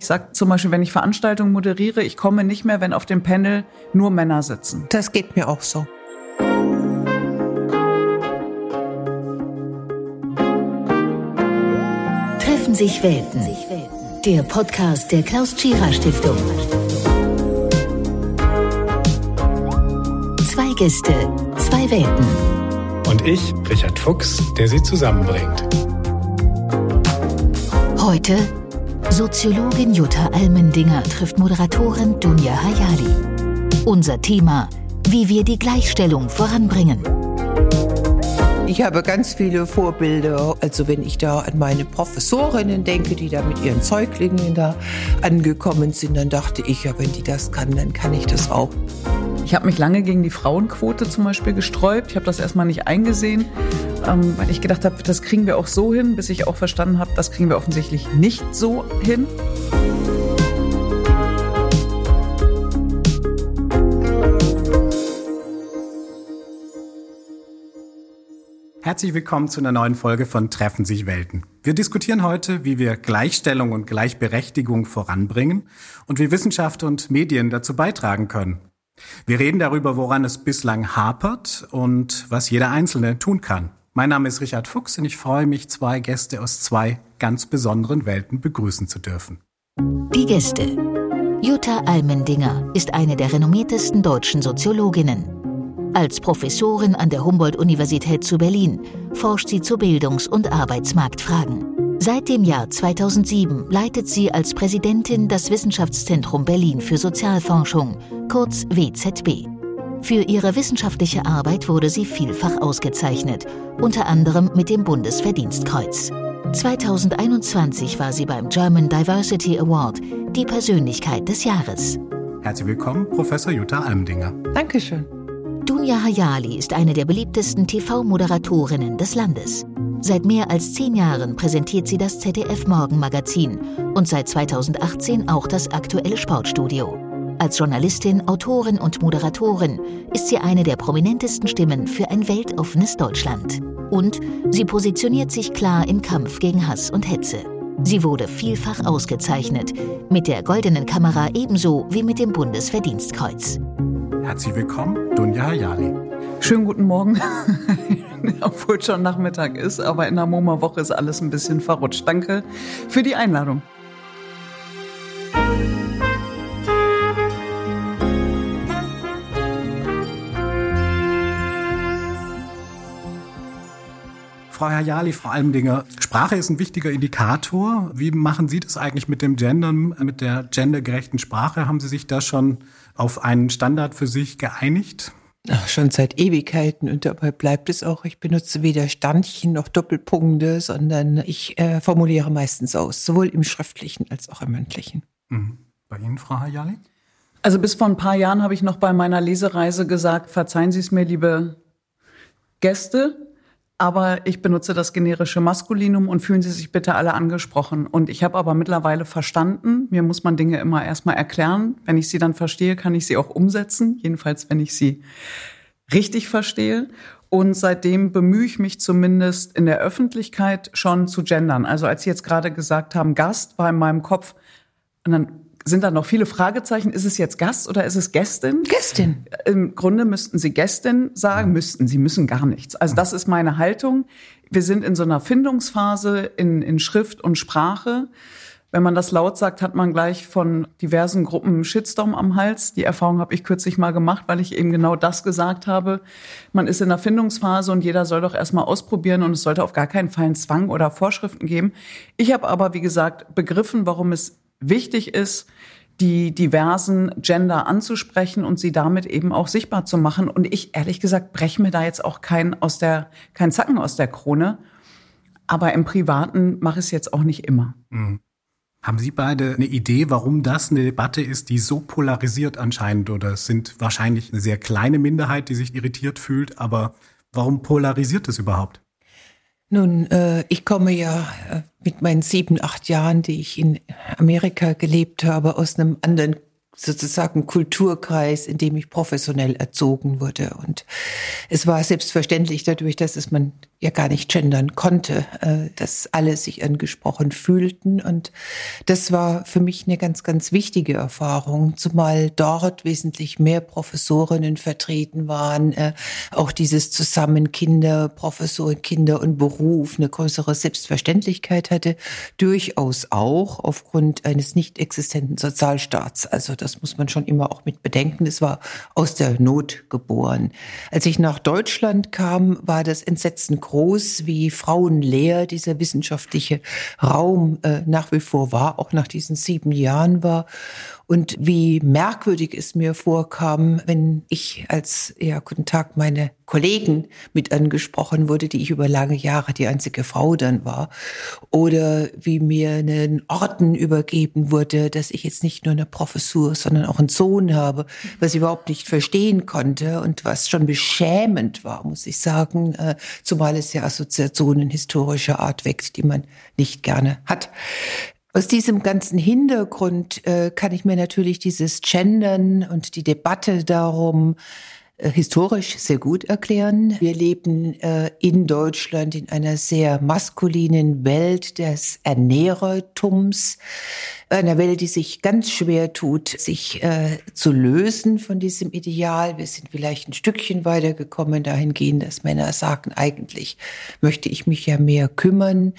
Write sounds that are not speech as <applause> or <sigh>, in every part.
Ich sage zum Beispiel, wenn ich Veranstaltungen moderiere, ich komme nicht mehr, wenn auf dem Panel nur Männer sitzen. Das geht mir auch so. Treffen sich Welten. Der Podcast der Klaus Tschira Stiftung. Zwei Gäste, zwei Welten. Und ich, Richard Fuchs, der sie zusammenbringt. Heute Soziologin Jutta Almendinger trifft Moderatorin Dunja Hayali. Unser Thema, wie wir die Gleichstellung voranbringen. Ich habe ganz viele Vorbilder. Also wenn ich da an meine Professorinnen denke, die da mit ihren Zeuglingen da angekommen sind, dann dachte ich, ja, wenn die das kann, dann kann ich das auch. Ich habe mich lange gegen die Frauenquote zum Beispiel gesträubt. Ich habe das erstmal nicht eingesehen, ähm, weil ich gedacht habe, das kriegen wir auch so hin, bis ich auch verstanden habe, das kriegen wir offensichtlich nicht so hin. Herzlich willkommen zu einer neuen Folge von Treffen sich Welten. Wir diskutieren heute, wie wir Gleichstellung und Gleichberechtigung voranbringen und wie Wissenschaft und Medien dazu beitragen können. Wir reden darüber, woran es bislang hapert und was jeder Einzelne tun kann. Mein Name ist Richard Fuchs und ich freue mich, zwei Gäste aus zwei ganz besonderen Welten begrüßen zu dürfen. Die Gäste. Jutta Almendinger ist eine der renommiertesten deutschen Soziologinnen. Als Professorin an der Humboldt-Universität zu Berlin forscht sie zu Bildungs- und Arbeitsmarktfragen. Seit dem Jahr 2007 leitet sie als Präsidentin das Wissenschaftszentrum Berlin für Sozialforschung, kurz WZB. Für ihre wissenschaftliche Arbeit wurde sie vielfach ausgezeichnet, unter anderem mit dem Bundesverdienstkreuz. 2021 war sie beim German Diversity Award die Persönlichkeit des Jahres. Herzlich willkommen, Professor Jutta Almdinger. Dankeschön. Dunja Hayali ist eine der beliebtesten TV-Moderatorinnen des Landes. Seit mehr als zehn Jahren präsentiert sie das ZDF Morgenmagazin und seit 2018 auch das aktuelle Sportstudio. Als Journalistin, Autorin und Moderatorin ist sie eine der prominentesten Stimmen für ein weltoffenes Deutschland. Und sie positioniert sich klar im Kampf gegen Hass und Hetze. Sie wurde vielfach ausgezeichnet, mit der Goldenen Kamera ebenso wie mit dem Bundesverdienstkreuz. Herzlich willkommen, Dunja Hayali. Schönen guten Morgen, <laughs> obwohl es schon Nachmittag ist, aber in der MoMA-Woche ist alles ein bisschen verrutscht. Danke für die Einladung. Frau Hayali, Frau Almdinger, Sprache ist ein wichtiger Indikator. Wie machen Sie das eigentlich mit dem Gendern, mit der gendergerechten Sprache? Haben Sie sich da schon auf einen Standard für sich geeinigt? Ach, schon seit Ewigkeiten und dabei bleibt es auch. Ich benutze weder Standchen noch Doppelpunkte, sondern ich äh, formuliere meistens aus, sowohl im schriftlichen als auch im mündlichen. Mhm. Bei Ihnen, Frau Hayali? Also bis vor ein paar Jahren habe ich noch bei meiner Lesereise gesagt, verzeihen Sie es mir, liebe Gäste, aber ich benutze das generische Maskulinum und fühlen Sie sich bitte alle angesprochen. Und ich habe aber mittlerweile verstanden, mir muss man Dinge immer erstmal erklären. Wenn ich sie dann verstehe, kann ich sie auch umsetzen, jedenfalls wenn ich sie richtig verstehe. Und seitdem bemühe ich mich zumindest in der Öffentlichkeit schon zu gendern. Also als Sie jetzt gerade gesagt haben, Gast war in meinem Kopf, und dann sind da noch viele Fragezeichen. Ist es jetzt Gast oder ist es Gästin? Gästin. Im Grunde müssten Sie Gästin sagen, müssten. Sie müssen gar nichts. Also das ist meine Haltung. Wir sind in so einer Findungsphase in, in Schrift und Sprache. Wenn man das laut sagt, hat man gleich von diversen Gruppen Shitstorm am Hals. Die Erfahrung habe ich kürzlich mal gemacht, weil ich eben genau das gesagt habe. Man ist in der Findungsphase und jeder soll doch erstmal ausprobieren und es sollte auf gar keinen Fall einen Zwang oder Vorschriften geben. Ich habe aber, wie gesagt, begriffen, warum es wichtig ist, die diversen Gender anzusprechen und sie damit eben auch sichtbar zu machen. Und ich, ehrlich gesagt, breche mir da jetzt auch kein aus der, kein Zacken aus der Krone. Aber im Privaten mache ich es jetzt auch nicht immer. Mhm. Haben Sie beide eine Idee, warum das eine Debatte ist, die so polarisiert anscheinend? Oder es sind wahrscheinlich eine sehr kleine Minderheit, die sich irritiert fühlt, aber warum polarisiert es überhaupt? Nun, äh, ich komme ja äh, mit meinen sieben, acht Jahren, die ich in Amerika gelebt habe, aus einem anderen sozusagen Kulturkreis, in dem ich professionell erzogen wurde. Und es war selbstverständlich dadurch, dass es man ja gar nicht gendern konnte, äh, dass alle sich angesprochen fühlten. Und das war für mich eine ganz, ganz wichtige Erfahrung, zumal dort wesentlich mehr Professorinnen vertreten waren, äh, auch dieses Zusammen Kinder, Professoren, Kinder und Beruf eine größere Selbstverständlichkeit hatte, durchaus auch aufgrund eines nicht existenten Sozialstaats. Also das muss man schon immer auch mit bedenken. Das war aus der Not geboren. Als ich nach Deutschland kam, war das Entsetzen groß, wie frauenleer dieser wissenschaftliche Raum äh, nach wie vor war, auch nach diesen sieben Jahren war und wie merkwürdig es mir vorkam, wenn ich als, ja, guten Tag, meine Kollegen mit angesprochen wurde, die ich über lange Jahre die einzige Frau dann war, oder wie mir einen Orden übergeben wurde, dass ich jetzt nicht nur eine Professur, sondern auch einen Sohn habe, was ich überhaupt nicht verstehen konnte und was schon beschämend war, muss ich sagen, äh, zumal es ja Assoziationen historischer Art weckt, die man nicht gerne hat. Aus diesem ganzen Hintergrund äh, kann ich mir natürlich dieses Gendern und die Debatte darum äh, historisch sehr gut erklären. Wir leben äh, in Deutschland in einer sehr maskulinen Welt des Ernährertums, einer Welt, die sich ganz schwer tut, sich äh, zu lösen von diesem Ideal. Wir sind vielleicht ein Stückchen weitergekommen dahingehend, dass Männer sagen, eigentlich möchte ich mich ja mehr kümmern.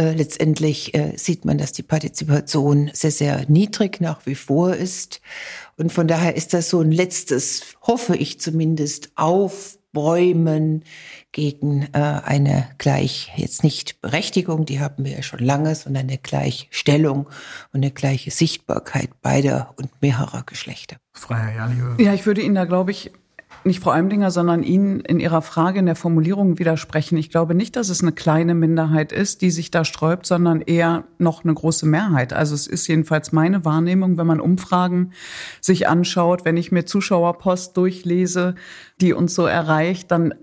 Äh, letztendlich äh, sieht man, dass die Partizipation sehr, sehr niedrig nach wie vor ist. Und von daher ist das so ein letztes, hoffe ich zumindest, Aufbäumen gegen äh, eine gleich, jetzt nicht Berechtigung, die haben wir ja schon lange, sondern eine Gleichstellung und eine gleiche Sichtbarkeit beider und mehrerer Geschlechter. Freier Ja, ich würde Ihnen da, glaube ich, nicht Frau Eimdinger, sondern Ihnen in Ihrer Frage in der Formulierung widersprechen. Ich glaube nicht, dass es eine kleine Minderheit ist, die sich da sträubt, sondern eher noch eine große Mehrheit. Also es ist jedenfalls meine Wahrnehmung, wenn man Umfragen sich anschaut, wenn ich mir Zuschauerpost durchlese, die uns so erreicht, dann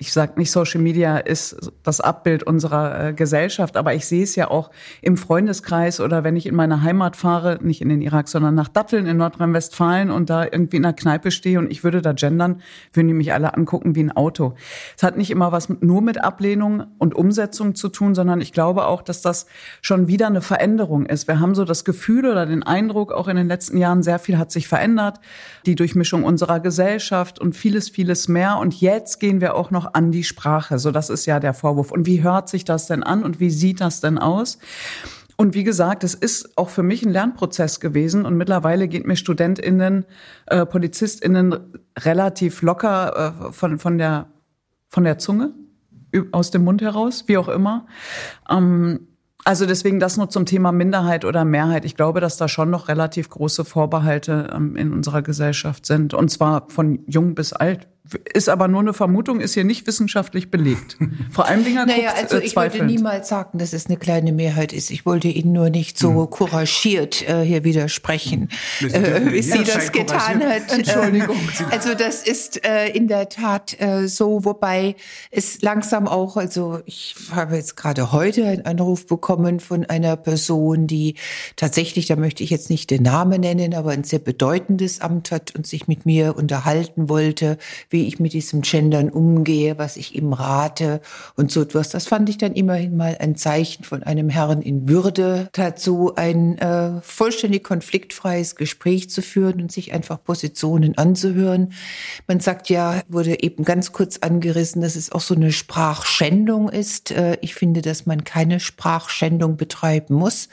ich sage nicht, Social Media ist das Abbild unserer äh, Gesellschaft, aber ich sehe es ja auch im Freundeskreis oder wenn ich in meine Heimat fahre, nicht in den Irak, sondern nach Datteln in Nordrhein-Westfalen und da irgendwie in einer Kneipe stehe und ich würde da gendern, würden die mich alle angucken wie ein Auto. Es hat nicht immer was nur mit Ablehnung und Umsetzung zu tun, sondern ich glaube auch, dass das schon wieder eine Veränderung ist. Wir haben so das Gefühl oder den Eindruck, auch in den letzten Jahren sehr viel hat sich verändert, die Durchmischung unserer Gesellschaft und vieles, vieles mehr. Und jetzt gehen wir auch noch an die Sprache. So, das ist ja der Vorwurf. Und wie hört sich das denn an und wie sieht das denn aus? Und wie gesagt, es ist auch für mich ein Lernprozess gewesen und mittlerweile geht mir StudentInnen, äh, PolizistInnen relativ locker äh, von, von, der, von der Zunge, aus dem Mund heraus, wie auch immer. Ähm, also deswegen das nur zum Thema Minderheit oder Mehrheit. Ich glaube, dass da schon noch relativ große Vorbehalte ähm, in unserer Gesellschaft sind. Und zwar von jung bis alt, ist aber nur eine Vermutung, ist hier nicht wissenschaftlich belegt. <laughs> Vor allem Dinger Naja, guckt, also äh, ich würde niemals sagen, dass es eine kleine Mehrheit ist. Ich wollte Ihnen nur nicht so hm. couragiert äh, hier widersprechen, äh, wie sie das getan hat. Entschuldigung. also das ist äh, in der Tat äh, so, wobei es langsam auch, also ich habe jetzt gerade heute einen Anruf bekommen von einer Person, die tatsächlich, da möchte ich jetzt nicht den Namen nennen, aber ein sehr bedeutendes Amt hat und sich mit mir unterhalten wollte, wie wie ich mit diesem Gendern umgehe, was ich ihm rate und so etwas. Das fand ich dann immerhin mal ein Zeichen von einem Herrn in Würde dazu, ein äh, vollständig konfliktfreies Gespräch zu führen und sich einfach Positionen anzuhören. Man sagt ja, wurde eben ganz kurz angerissen, dass es auch so eine Sprachschändung ist. Äh, ich finde, dass man keine Sprachschändung betreiben muss.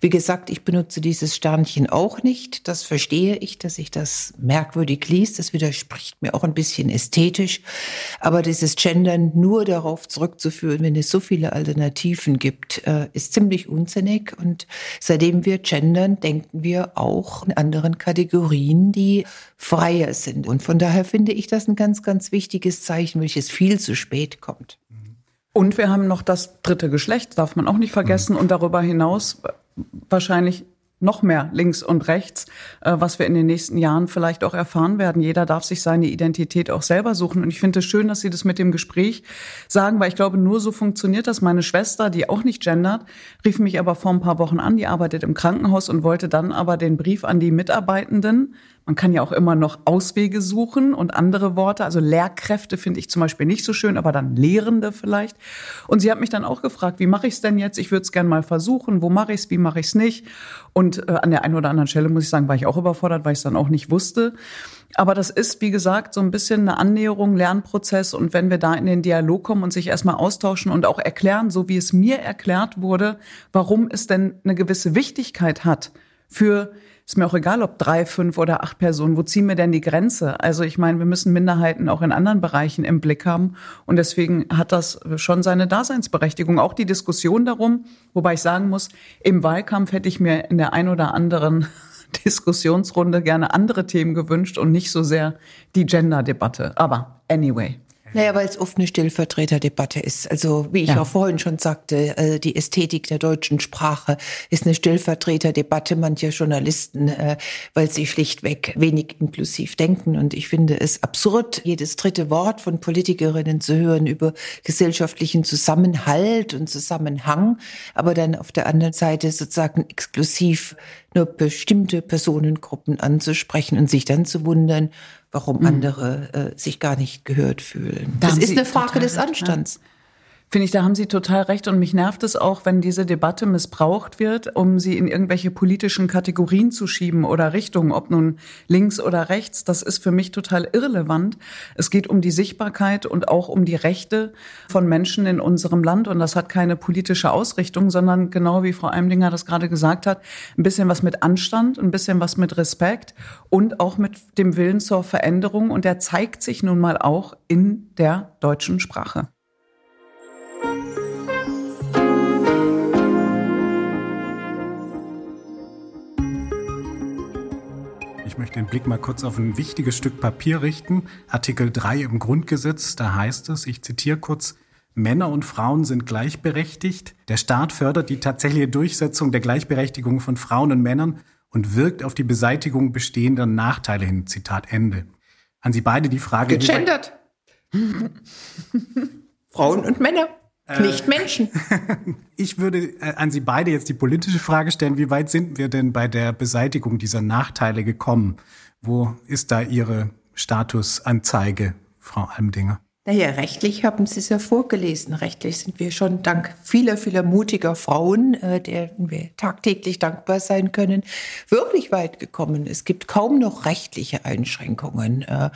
Wie gesagt, ich benutze dieses Sternchen auch nicht. Das verstehe ich, dass ich das merkwürdig liest. Das widerspricht mir auch ein bisschen ästhetisch. Aber dieses Gendern nur darauf zurückzuführen, wenn es so viele Alternativen gibt, äh, ist ziemlich unsinnig. Und seitdem wir gendern, denken wir auch in anderen Kategorien, die freier sind. Und von daher finde ich das ein ganz, ganz wichtiges Zeichen, welches viel zu spät kommt. Und wir haben noch das dritte Geschlecht, darf man auch nicht vergessen. Und darüber hinaus wahrscheinlich noch mehr links und rechts, äh, was wir in den nächsten Jahren vielleicht auch erfahren werden. Jeder darf sich seine Identität auch selber suchen. Und ich finde es schön, dass Sie das mit dem Gespräch sagen, weil ich glaube, nur so funktioniert das. Meine Schwester, die auch nicht gendert, rief mich aber vor ein paar Wochen an, die arbeitet im Krankenhaus und wollte dann aber den Brief an die Mitarbeitenden Man kann ja auch immer noch Auswege suchen und andere Worte. Also Lehrkräfte finde ich zum Beispiel nicht so schön, aber dann Lehrende vielleicht. Und sie hat mich dann auch gefragt, wie mache ich es denn jetzt? Ich würde es gerne mal versuchen. Wo mache ich es? Wie mache ich es nicht? Und äh, an der einen oder anderen Stelle muss ich sagen, war ich auch überfordert, weil ich es dann auch nicht wusste. Aber das ist, wie gesagt, so ein bisschen eine Annäherung, Lernprozess. Und wenn wir da in den Dialog kommen und sich erstmal austauschen und auch erklären, so wie es mir erklärt wurde, warum es denn eine gewisse Wichtigkeit hat für ist mir auch egal, ob drei, fünf oder acht Personen. Wo ziehen wir denn die Grenze? Also ich meine, wir müssen Minderheiten auch in anderen Bereichen im Blick haben. Und deswegen hat das schon seine Daseinsberechtigung. Auch die Diskussion darum, wobei ich sagen muss, im Wahlkampf hätte ich mir in der ein oder anderen <laughs> Diskussionsrunde gerne andere Themen gewünscht und nicht so sehr die Gender-Debatte. Aber anyway. Naja, weil es oft eine Stellvertreterdebatte ist. Also wie ich ja. auch vorhin schon sagte, äh, die Ästhetik der deutschen Sprache ist eine Stellvertreterdebatte mancher Journalisten, äh, weil sie schlichtweg wenig inklusiv denken. Und ich finde es absurd, jedes dritte Wort von Politikerinnen zu hören über gesellschaftlichen Zusammenhalt und Zusammenhang, aber dann auf der anderen Seite sozusagen exklusiv nur bestimmte Personengruppen anzusprechen und sich dann zu wundern, warum mhm. andere äh, sich gar nicht gehört fühlen. Da das ist eine Frage des Anstands. Ja. Finde ich, da haben Sie total recht. Und mich nervt es auch, wenn diese Debatte missbraucht wird, um sie in irgendwelche politischen Kategorien zu schieben oder Richtungen, ob nun links oder rechts. Das ist für mich total irrelevant. Es geht um die Sichtbarkeit und auch um die Rechte von Menschen in unserem Land. Und das hat keine politische Ausrichtung, sondern genau wie Frau Eimdinger das gerade gesagt hat, ein bisschen was mit Anstand, ein bisschen was mit Respekt und auch mit dem Willen zur Veränderung. Und der zeigt sich nun mal auch in der deutschen Sprache. Ich möchte den Blick mal kurz auf ein wichtiges Stück Papier richten. Artikel 3 im Grundgesetz, da heißt es, ich zitiere kurz, Männer und Frauen sind gleichberechtigt. Der Staat fördert die tatsächliche Durchsetzung der Gleichberechtigung von Frauen und Männern und wirkt auf die Beseitigung bestehender Nachteile hin. Zitat Ende. An Sie beide die Frage. Gegendert. <laughs> Frauen und Männer. Äh, nicht Menschen. <laughs> ich würde äh, an Sie beide jetzt die politische Frage stellen, wie weit sind wir denn bei der Beseitigung dieser Nachteile gekommen? Wo ist da Ihre Statusanzeige, Frau Almdinger? Naja, rechtlich haben Sie es ja vorgelesen. Rechtlich sind wir schon dank vieler, vieler mutiger Frauen, äh, deren wir tagtäglich dankbar sein können, wirklich weit gekommen. Es gibt kaum noch rechtliche Einschränkungen. Äh,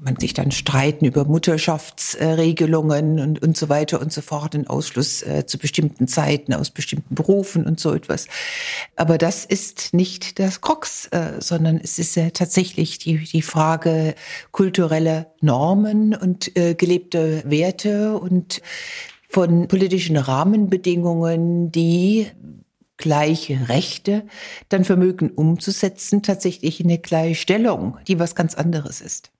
man sich dann streiten über Mutterschaftsregelungen und, und so weiter und so fort, den Ausschluss äh, zu bestimmten Zeiten aus bestimmten Berufen und so etwas. Aber das ist nicht das Krux, äh, sondern es ist ja tatsächlich die, die Frage kultureller Normen und äh, gelebte Werte und von politischen Rahmenbedingungen, die gleiche Rechte dann vermögen umzusetzen, tatsächlich in eine Gleichstellung, die was ganz anderes ist.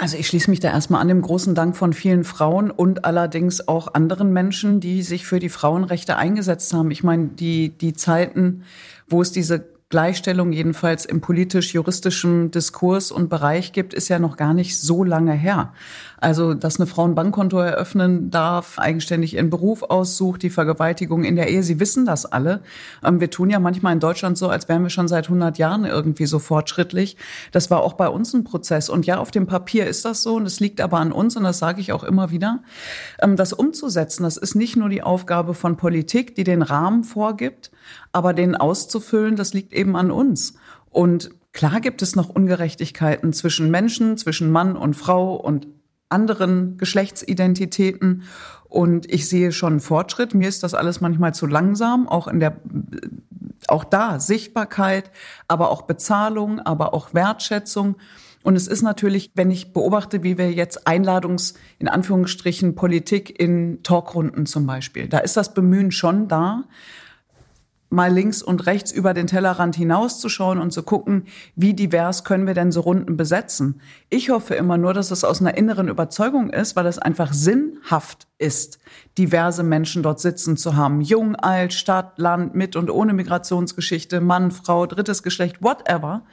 Also ich schließe mich da erstmal an dem großen Dank von vielen Frauen und allerdings auch anderen Menschen, die sich für die Frauenrechte eingesetzt haben. Ich meine, die, die Zeiten, wo es diese Gleichstellung jedenfalls im politisch-juristischen Diskurs und Bereich gibt, ist ja noch gar nicht so lange her. Also, dass eine Frau ein Bankkonto eröffnen darf, eigenständig ihren Beruf aussucht, die Vergewaltigung in der Ehe, Sie wissen das alle. Ähm, wir tun ja manchmal in Deutschland so, als wären wir schon seit 100 Jahren irgendwie so fortschrittlich. Das war auch bei uns ein Prozess. Und ja, auf dem Papier ist das so und es liegt aber an uns und das sage ich auch immer wieder. Ähm, das umzusetzen, das ist nicht nur die Aufgabe von Politik, die den Rahmen vorgibt, aber den auszufüllen, das liegt eben an uns. Und klar gibt es noch Ungerechtigkeiten zwischen Menschen, zwischen Mann und Frau und anderen Geschlechtsidentitäten. Und ich sehe schon Fortschritt. Mir ist das alles manchmal zu langsam, auch in der, auch da Sichtbarkeit, aber auch Bezahlung, aber auch Wertschätzung. Und es ist natürlich, wenn ich beobachte, wie wir jetzt Einladungs, in Anführungsstrichen, Politik in Talkrunden zum Beispiel, da ist das Bemühen schon da mal links und rechts über den Tellerrand hinauszuschauen und zu gucken, wie divers können wir denn so Runden besetzen. Ich hoffe immer nur, dass es aus einer inneren Überzeugung ist, weil es einfach sinnhaft ist, diverse Menschen dort sitzen zu haben. Jung, alt, Stadt, Land, mit und ohne Migrationsgeschichte, Mann, Frau, drittes Geschlecht, whatever.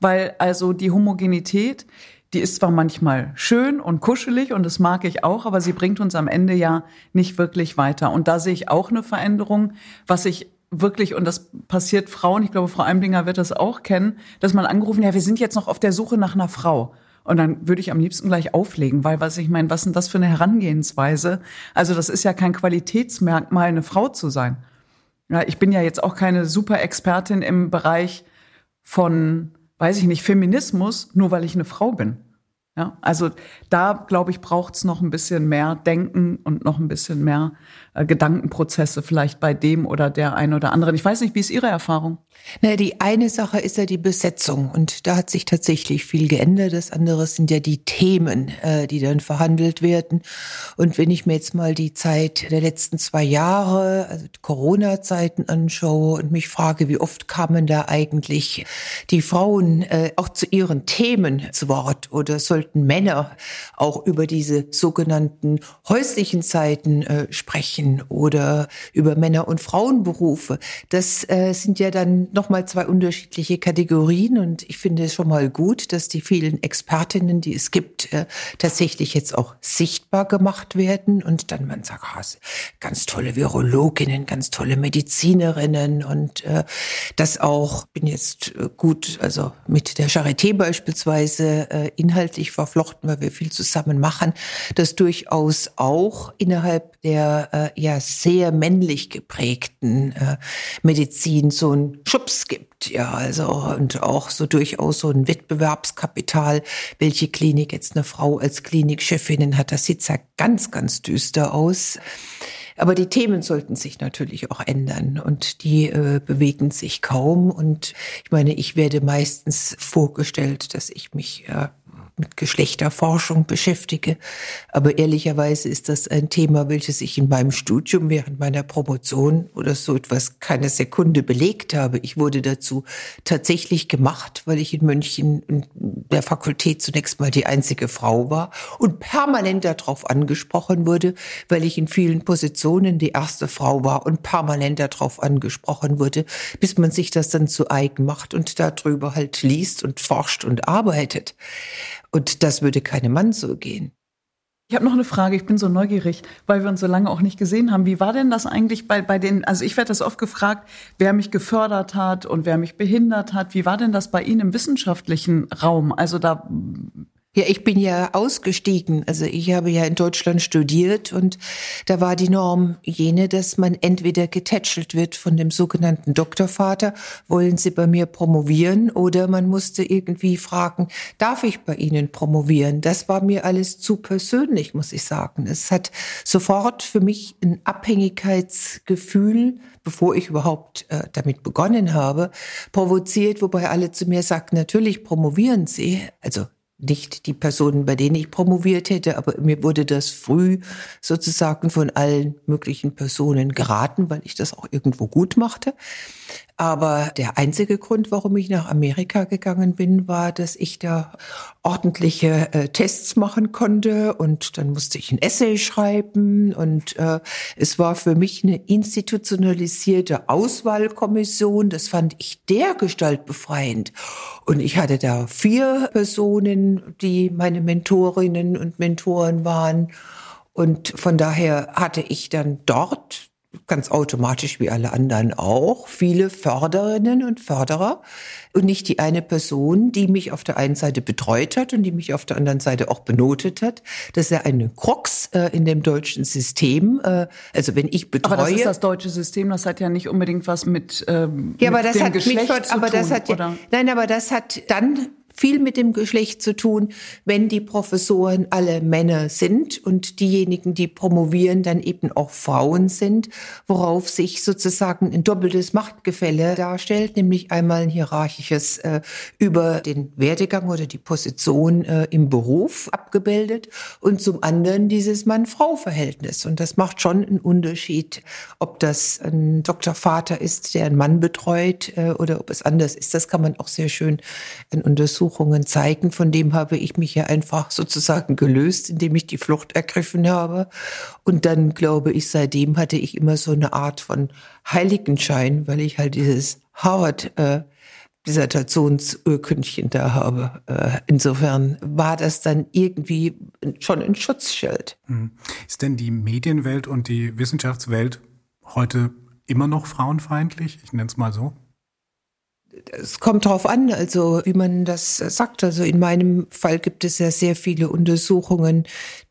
Weil also die Homogenität, die ist zwar manchmal schön und kuschelig und das mag ich auch, aber sie bringt uns am Ende ja nicht wirklich weiter. Und da sehe ich auch eine Veränderung. Was ich wirklich, und das passiert Frauen, ich glaube, Frau Eimlinger wird das auch kennen, dass man angerufen, ja, wir sind jetzt noch auf der Suche nach einer Frau. Und dann würde ich am liebsten gleich auflegen, weil was ich meine, was sind das für eine Herangehensweise? Also das ist ja kein Qualitätsmerkmal, eine Frau zu sein. Ja, ich bin ja jetzt auch keine super Expertin im Bereich von, weiß ich nicht, Feminismus, nur weil ich eine Frau bin. Ja, also da glaube ich braucht es noch ein bisschen mehr Denken und noch ein bisschen mehr äh, Gedankenprozesse vielleicht bei dem oder der einen oder anderen. Ich weiß nicht, wie ist Ihre Erfahrung? Na, die eine Sache ist ja die Besetzung und da hat sich tatsächlich viel geändert. Das andere sind ja die Themen, äh, die dann verhandelt werden. Und wenn ich mir jetzt mal die Zeit der letzten zwei Jahre, also Corona-Zeiten anschaue und mich frage, wie oft kamen da eigentlich die Frauen äh, auch zu ihren Themen zu Wort oder sollten Männer auch über diese sogenannten häuslichen Zeiten äh, sprechen oder über Männer- und Frauenberufe. Das äh, sind ja dann nochmal zwei unterschiedliche Kategorien und ich finde es schon mal gut, dass die vielen Expertinnen, die es gibt, äh, tatsächlich jetzt auch sichtbar gemacht werden und dann man sagt, ah, ganz tolle Virologinnen, ganz tolle Medizinerinnen und äh, das auch, bin jetzt äh, gut, also mit der Charité beispielsweise äh, inhaltlich verflochten, weil wir viel zusammen machen, dass durchaus auch innerhalb der äh, ja sehr männlich geprägten äh, Medizin so ein Schubs gibt. Ja, also und auch so durchaus so ein Wettbewerbskapital, welche Klinik jetzt eine Frau als Klinikchefin hat. Das sieht ja ganz, ganz düster aus. Aber die Themen sollten sich natürlich auch ändern und die äh, bewegen sich kaum. Und ich meine, ich werde meistens vorgestellt, dass ich mich äh, mit Geschlechterforschung beschäftige. Aber ehrlicherweise ist das ein Thema, welches ich in meinem Studium während meiner Promotion oder so etwas keine Sekunde belegt habe. Ich wurde dazu tatsächlich gemacht, weil ich in München in der Fakultät zunächst mal die einzige Frau war und permanent darauf angesprochen wurde, weil ich in vielen Positionen die erste Frau war und permanent darauf angesprochen wurde, bis man sich das dann zu eigen macht und darüber halt liest und forscht und arbeitet. Und das würde keinem Mann so gehen. Ich habe noch eine Frage, ich bin so neugierig, weil wir uns so lange auch nicht gesehen haben. Wie war denn das eigentlich bei, bei den, also ich werde das oft gefragt, wer mich gefördert hat und wer mich behindert hat. Wie war denn das bei Ihnen im wissenschaftlichen Raum? Also da ja, ich bin ja ausgestiegen. Also ich habe ja in Deutschland studiert und da war die Norm jene, dass man entweder getätschelt wird von dem sogenannten Doktorvater, wollen Sie bei mir promovieren oder man musste irgendwie fragen, darf ich bei Ihnen promovieren? Das war mir alles zu persönlich, muss ich sagen. Es hat sofort für mich ein Abhängigkeitsgefühl, bevor ich überhaupt äh, damit begonnen habe, provoziert, wobei alle zu mir sagten, natürlich promovieren Sie. Also nicht die Personen, bei denen ich promoviert hätte, aber mir wurde das früh sozusagen von allen möglichen Personen geraten, weil ich das auch irgendwo gut machte. Aber der einzige Grund, warum ich nach Amerika gegangen bin, war, dass ich da ordentliche äh, Tests machen konnte und dann musste ich ein Essay schreiben und äh, es war für mich eine institutionalisierte Auswahlkommission. Das fand ich dergestalt befreiend. Und ich hatte da vier Personen, die meine Mentorinnen und Mentoren waren. Und von daher hatte ich dann dort ganz automatisch wie alle anderen auch, viele Förderinnen und Förderer und nicht die eine Person, die mich auf der einen Seite betreut hat und die mich auf der anderen Seite auch benotet hat. Das ist ja eine Krux äh, in dem deutschen System. Äh, also wenn ich betreue. Aber das ist das deutsche System, das hat ja nicht unbedingt was mit, ähm, ja, aber mit das dem hat Geschlecht mich, zu aber tun, das hat oder? nein, aber das hat dann viel mit dem Geschlecht zu tun, wenn die Professoren alle Männer sind und diejenigen, die promovieren, dann eben auch Frauen sind, worauf sich sozusagen ein doppeltes Machtgefälle darstellt, nämlich einmal ein hierarchisches äh, über den Werdegang oder die Position äh, im Beruf abgebildet und zum anderen dieses Mann-Frau-Verhältnis. Und das macht schon einen Unterschied, ob das ein Doktorvater ist, der einen Mann betreut äh, oder ob es anders ist. Das kann man auch sehr schön in Untersuchungen zeigen. Von dem habe ich mich ja einfach sozusagen gelöst, indem ich die Flucht ergriffen habe. Und dann glaube ich, seitdem hatte ich immer so eine Art von Heiligenschein, weil ich halt dieses Howard äh, Dissertationsurkündchen da habe. Äh, insofern war das dann irgendwie schon ein Schutzschild. Hm. Ist denn die Medienwelt und die Wissenschaftswelt heute immer noch frauenfeindlich? Ich nenne es mal so. Es kommt drauf an, also wie man das sagt. Also in meinem Fall gibt es ja sehr viele Untersuchungen,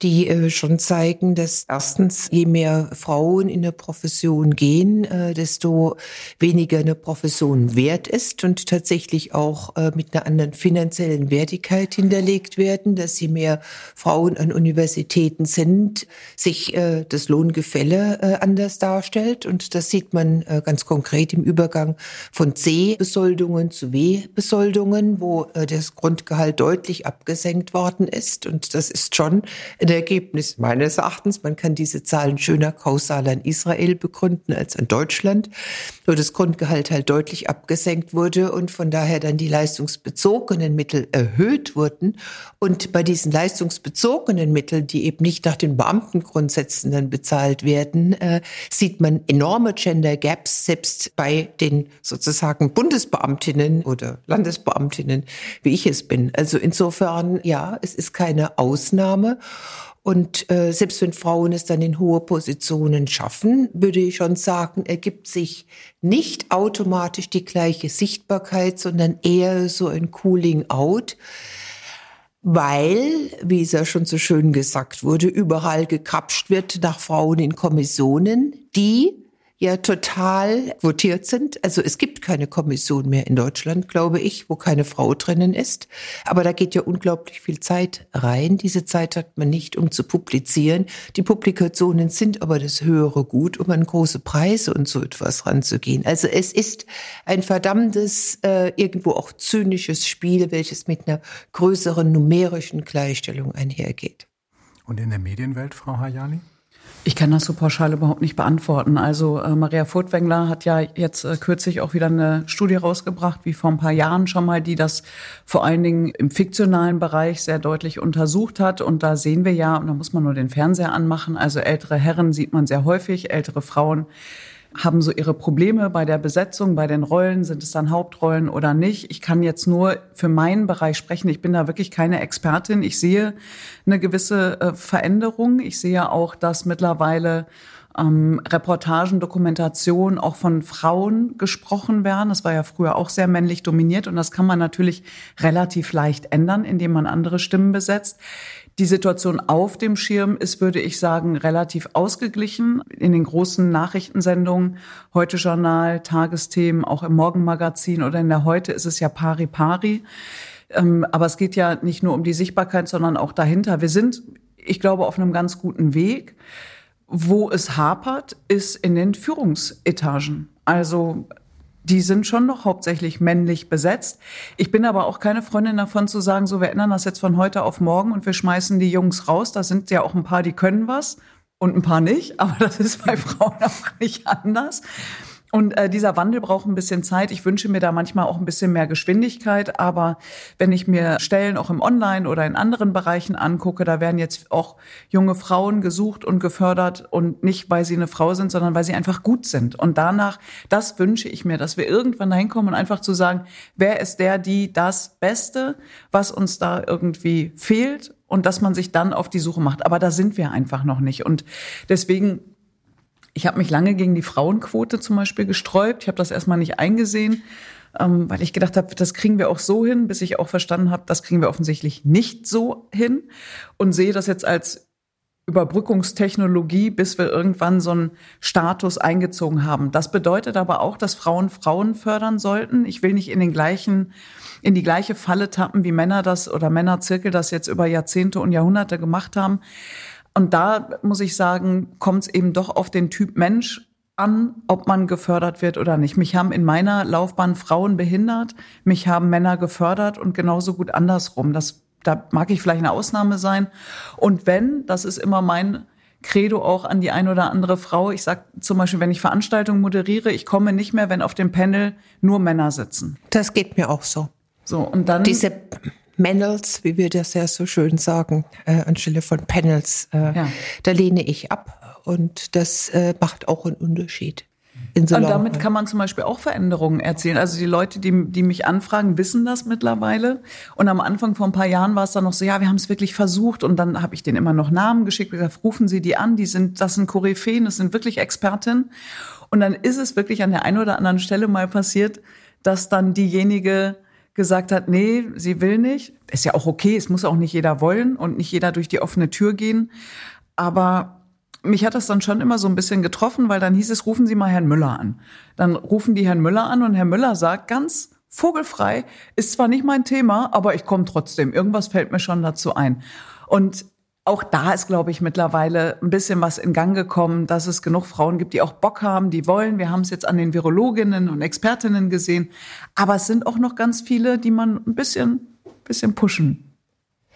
die äh, schon zeigen, dass erstens, je mehr Frauen in der Profession gehen, äh, desto weniger eine Profession wert ist und tatsächlich auch äh, mit einer anderen finanziellen Wertigkeit hinterlegt werden, dass je mehr Frauen an Universitäten sind, sich äh, das Lohngefälle äh, anders darstellt. Und das sieht man äh, ganz konkret im Übergang von C-Besoldung Besoldungen zu W-Besoldungen, wo äh, das Grundgehalt deutlich abgesenkt worden ist. Und das ist schon ein Ergebnis meines Erachtens. Man kann diese Zahlen schöner kausal an Israel begründen als an Deutschland, wo das Grundgehalt halt deutlich abgesenkt wurde und von daher dann die leistungsbezogenen Mittel erhöht wurden. Und bei diesen leistungsbezogenen Mitteln, die eben nicht nach den Beamtengrundsätzen dann bezahlt werden, äh, sieht man enorme Gender Gaps selbst bei den sozusagen Bundesbeamten Beamtinnen oder Landesbeamtinnen, wie ich es bin. Also insofern, ja, es ist keine Ausnahme. Und äh, selbst wenn Frauen es dann in hohe Positionen schaffen, würde ich schon sagen, ergibt sich nicht automatisch die gleiche Sichtbarkeit, sondern eher so ein Cooling out, weil, wie es ja schon so schön gesagt wurde, überall gekrapscht wird nach Frauen in Kommissionen, die ja total votiert sind. Also es gibt keine Kommission mehr in Deutschland, glaube ich, wo keine Frau drinnen ist. Aber da geht ja unglaublich viel Zeit rein. Diese Zeit hat man nicht, um zu publizieren. Die Publikationen sind aber das höhere Gut, um an große Preise und so etwas ranzugehen. Also es ist ein verdammtes, äh, irgendwo auch zynisches Spiel, welches mit einer größeren numerischen Gleichstellung einhergeht. Und in der Medienwelt, Frau Hayali? Ich kann das so pauschal überhaupt nicht beantworten. Also äh, Maria Furtwängler hat ja jetzt äh, kürzlich auch wieder eine Studie rausgebracht, wie vor ein paar Jahren schon mal, die das vor allen Dingen im fiktionalen Bereich sehr deutlich untersucht hat. Und da sehen wir ja, und da muss man nur den Fernseher anmachen, also ältere Herren sieht man sehr häufig, ältere Frauen haben so ihre Probleme bei der Besetzung, bei den Rollen, sind es dann Hauptrollen oder nicht. Ich kann jetzt nur für meinen Bereich sprechen. Ich bin da wirklich keine Expertin. Ich sehe eine gewisse äh, Veränderung. Ich sehe auch, dass mittlerweile ähm, Reportagen, Dokumentationen auch von Frauen gesprochen werden. Das war ja früher auch sehr männlich dominiert und das kann man natürlich relativ leicht ändern, indem man andere Stimmen besetzt. Die Situation auf dem Schirm ist, würde ich sagen, relativ ausgeglichen. In den großen Nachrichtensendungen, Heute Journal, Tagesthemen, auch im Morgenmagazin oder in der Heute ist es ja pari pari. Ähm, aber es geht ja nicht nur um die Sichtbarkeit, sondern auch dahinter. Wir sind, ich glaube, auf einem ganz guten Weg. Wo es hapert, ist in den Führungsetagen. Also die sind schon noch hauptsächlich männlich besetzt. Ich bin aber auch keine Freundin davon zu sagen, so wir ändern das jetzt von heute auf morgen und wir schmeißen die Jungs raus. Da sind ja auch ein paar, die können was und ein paar nicht, aber das ist bei <laughs> Frauen auch nicht anders. Und äh, dieser Wandel braucht ein bisschen Zeit. Ich wünsche mir da manchmal auch ein bisschen mehr Geschwindigkeit. Aber wenn ich mir Stellen auch im Online oder in anderen Bereichen angucke, da werden jetzt auch junge Frauen gesucht und gefördert und nicht, weil sie eine Frau sind, sondern weil sie einfach gut sind. Und danach, das wünsche ich mir, dass wir irgendwann dahin kommen und einfach zu sagen, wer ist der, die das Beste, was uns da irgendwie fehlt und dass man sich dann auf die Suche macht. Aber da sind wir einfach noch nicht. Und deswegen ich habe mich lange gegen die Frauenquote zum Beispiel gesträubt. Ich habe das erstmal nicht eingesehen, ähm, weil ich gedacht habe, das kriegen wir auch so hin, bis ich auch verstanden habe, das kriegen wir offensichtlich nicht so hin und sehe das jetzt als Überbrückungstechnologie, bis wir irgendwann so einen Status eingezogen haben. Das bedeutet aber auch, dass Frauen Frauen fördern sollten. Ich will nicht in den gleichen, in die gleiche Falle tappen, wie Männer das oder Männerzirkel das jetzt über Jahrzehnte und Jahrhunderte gemacht haben. Und da muss ich sagen, kommt es eben doch auf den Typ Mensch an, ob man gefördert wird oder nicht. Mich haben in meiner Laufbahn Frauen behindert, mich haben Männer gefördert und genauso gut andersrum. Das, da mag ich vielleicht eine Ausnahme sein. Und wenn, das ist immer mein Credo auch an die ein oder andere Frau. Ich sage zum Beispiel, wenn ich Veranstaltungen moderiere, ich komme nicht mehr, wenn auf dem Panel nur Männer sitzen. Das geht mir auch so. So, und dann. Diese Panels, wie wir das ja so schön sagen, äh, anstelle von Panels. Äh, ja. Da lehne ich ab und das äh, macht auch einen Unterschied. Und damit kann man zum Beispiel auch Veränderungen erzielen. Also die Leute, die, die mich anfragen, wissen das mittlerweile. Und am Anfang vor ein paar Jahren war es dann noch so, ja, wir haben es wirklich versucht. Und dann habe ich denen immer noch Namen geschickt, gesagt, rufen Sie die an, die sind, das sind Koryphäen, das sind wirklich Expertinnen. Und dann ist es wirklich an der einen oder anderen Stelle mal passiert, dass dann diejenige gesagt hat, nee, sie will nicht. Ist ja auch okay, es muss auch nicht jeder wollen und nicht jeder durch die offene Tür gehen. Aber mich hat das dann schon immer so ein bisschen getroffen, weil dann hieß es, rufen Sie mal Herrn Müller an. Dann rufen die Herrn Müller an und Herr Müller sagt ganz vogelfrei, ist zwar nicht mein Thema, aber ich komme trotzdem. Irgendwas fällt mir schon dazu ein. Und auch da ist, glaube ich, mittlerweile ein bisschen was in Gang gekommen, dass es genug Frauen gibt, die auch Bock haben, die wollen. Wir haben es jetzt an den Virologinnen und Expertinnen gesehen. Aber es sind auch noch ganz viele, die man ein bisschen, bisschen pushen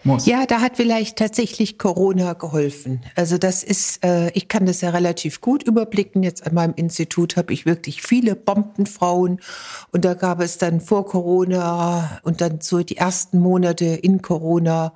muss. Ja, da hat vielleicht tatsächlich Corona geholfen. Also das ist, äh, ich kann das ja relativ gut überblicken. Jetzt an meinem Institut habe ich wirklich viele Bombenfrauen und da gab es dann vor Corona und dann so die ersten Monate in Corona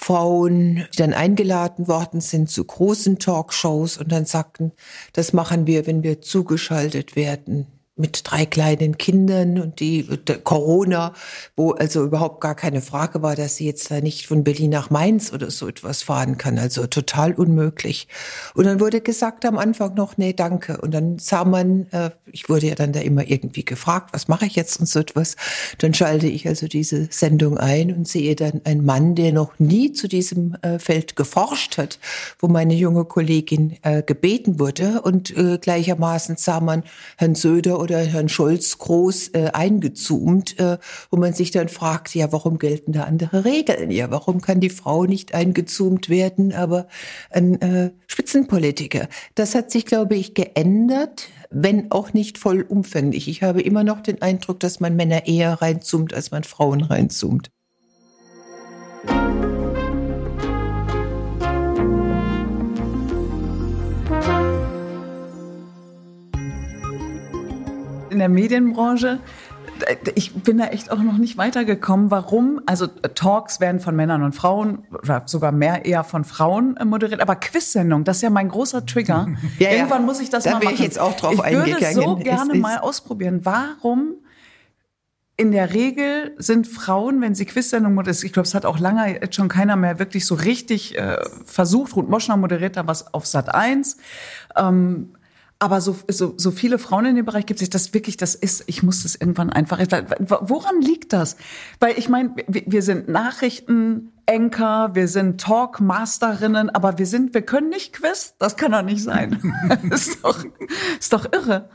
Frauen, die dann eingeladen worden sind zu großen Talkshows und dann sagten, das machen wir, wenn wir zugeschaltet werden mit drei kleinen Kindern und die Corona, wo also überhaupt gar keine Frage war, dass sie jetzt da nicht von Berlin nach Mainz oder so etwas fahren kann. Also total unmöglich. Und dann wurde gesagt am Anfang noch, nee, danke. Und dann sah man, äh, ich wurde ja dann da immer irgendwie gefragt, was mache ich jetzt und so etwas. Dann schalte ich also diese Sendung ein und sehe dann einen Mann, der noch nie zu diesem äh, Feld geforscht hat, wo meine junge Kollegin äh, gebeten wurde. Und äh, gleichermaßen sah man Herrn Söder oder oder Herrn Scholz groß äh, eingezoomt, äh, wo man sich dann fragt, ja, warum gelten da andere Regeln? Ja, warum kann die Frau nicht eingezoomt werden, aber ein äh, Spitzenpolitiker? Das hat sich, glaube ich, geändert, wenn auch nicht vollumfänglich. Ich habe immer noch den Eindruck, dass man Männer eher reinzoomt, als man Frauen reinzoomt. in der Medienbranche. Ich bin da echt auch noch nicht weitergekommen. Warum? Also Talks werden von Männern und Frauen oder sogar mehr eher von Frauen äh, moderiert. Aber Quiz-Sendung, das ist ja mein großer Trigger. <laughs> Ja, Irgendwann ja. muss ich das da mal machen. Ich jetzt auch drauf ich eingegangen. würde so gerne mal ausprobieren. Warum in der Regel sind Frauen, wenn sie Quiz-Sendungen moderieren, ich glaube, es hat auch lange jetzt schon keiner mehr wirklich so richtig äh, versucht. Ruth Moschner moderiert da was auf Sat 1. Ähm, aber so, so, so viele Frauen in dem Bereich gibt es, das wirklich, das ist, ich muss das irgendwann einfach, woran liegt das? Weil ich meine, wir sind Nachrichten-Anchor, wir sind Talkmasterinnen, aber wir sind, wir können nicht Quiz, das kann doch nicht sein. <laughs> ist doch, ist doch irre.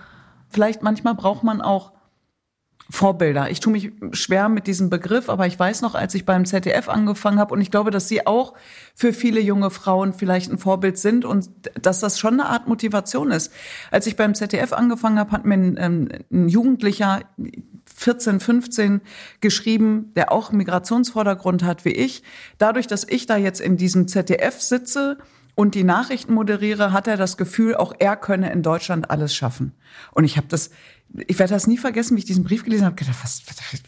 Vielleicht manchmal braucht man auch Vorbilder. Ich tue mich schwer mit diesem Begriff, aber ich weiß noch, als ich beim ZDF angefangen habe und ich glaube, dass Sie auch für viele junge Frauen vielleicht ein Vorbild sind und dass das schon eine Art Motivation ist. Als ich beim ZDF angefangen habe, hat mir ein, ähm, ein Jugendlicher 14, 15 geschrieben, der auch Migrationsvordergrund hat wie ich. Dadurch, dass ich da jetzt in diesem ZDF sitze, und die Nachrichten moderiere, hat er das Gefühl, auch er könne in Deutschland alles schaffen. Und ich habe das, ich werde das nie vergessen, wie ich diesen Brief gelesen habe, gedacht, was,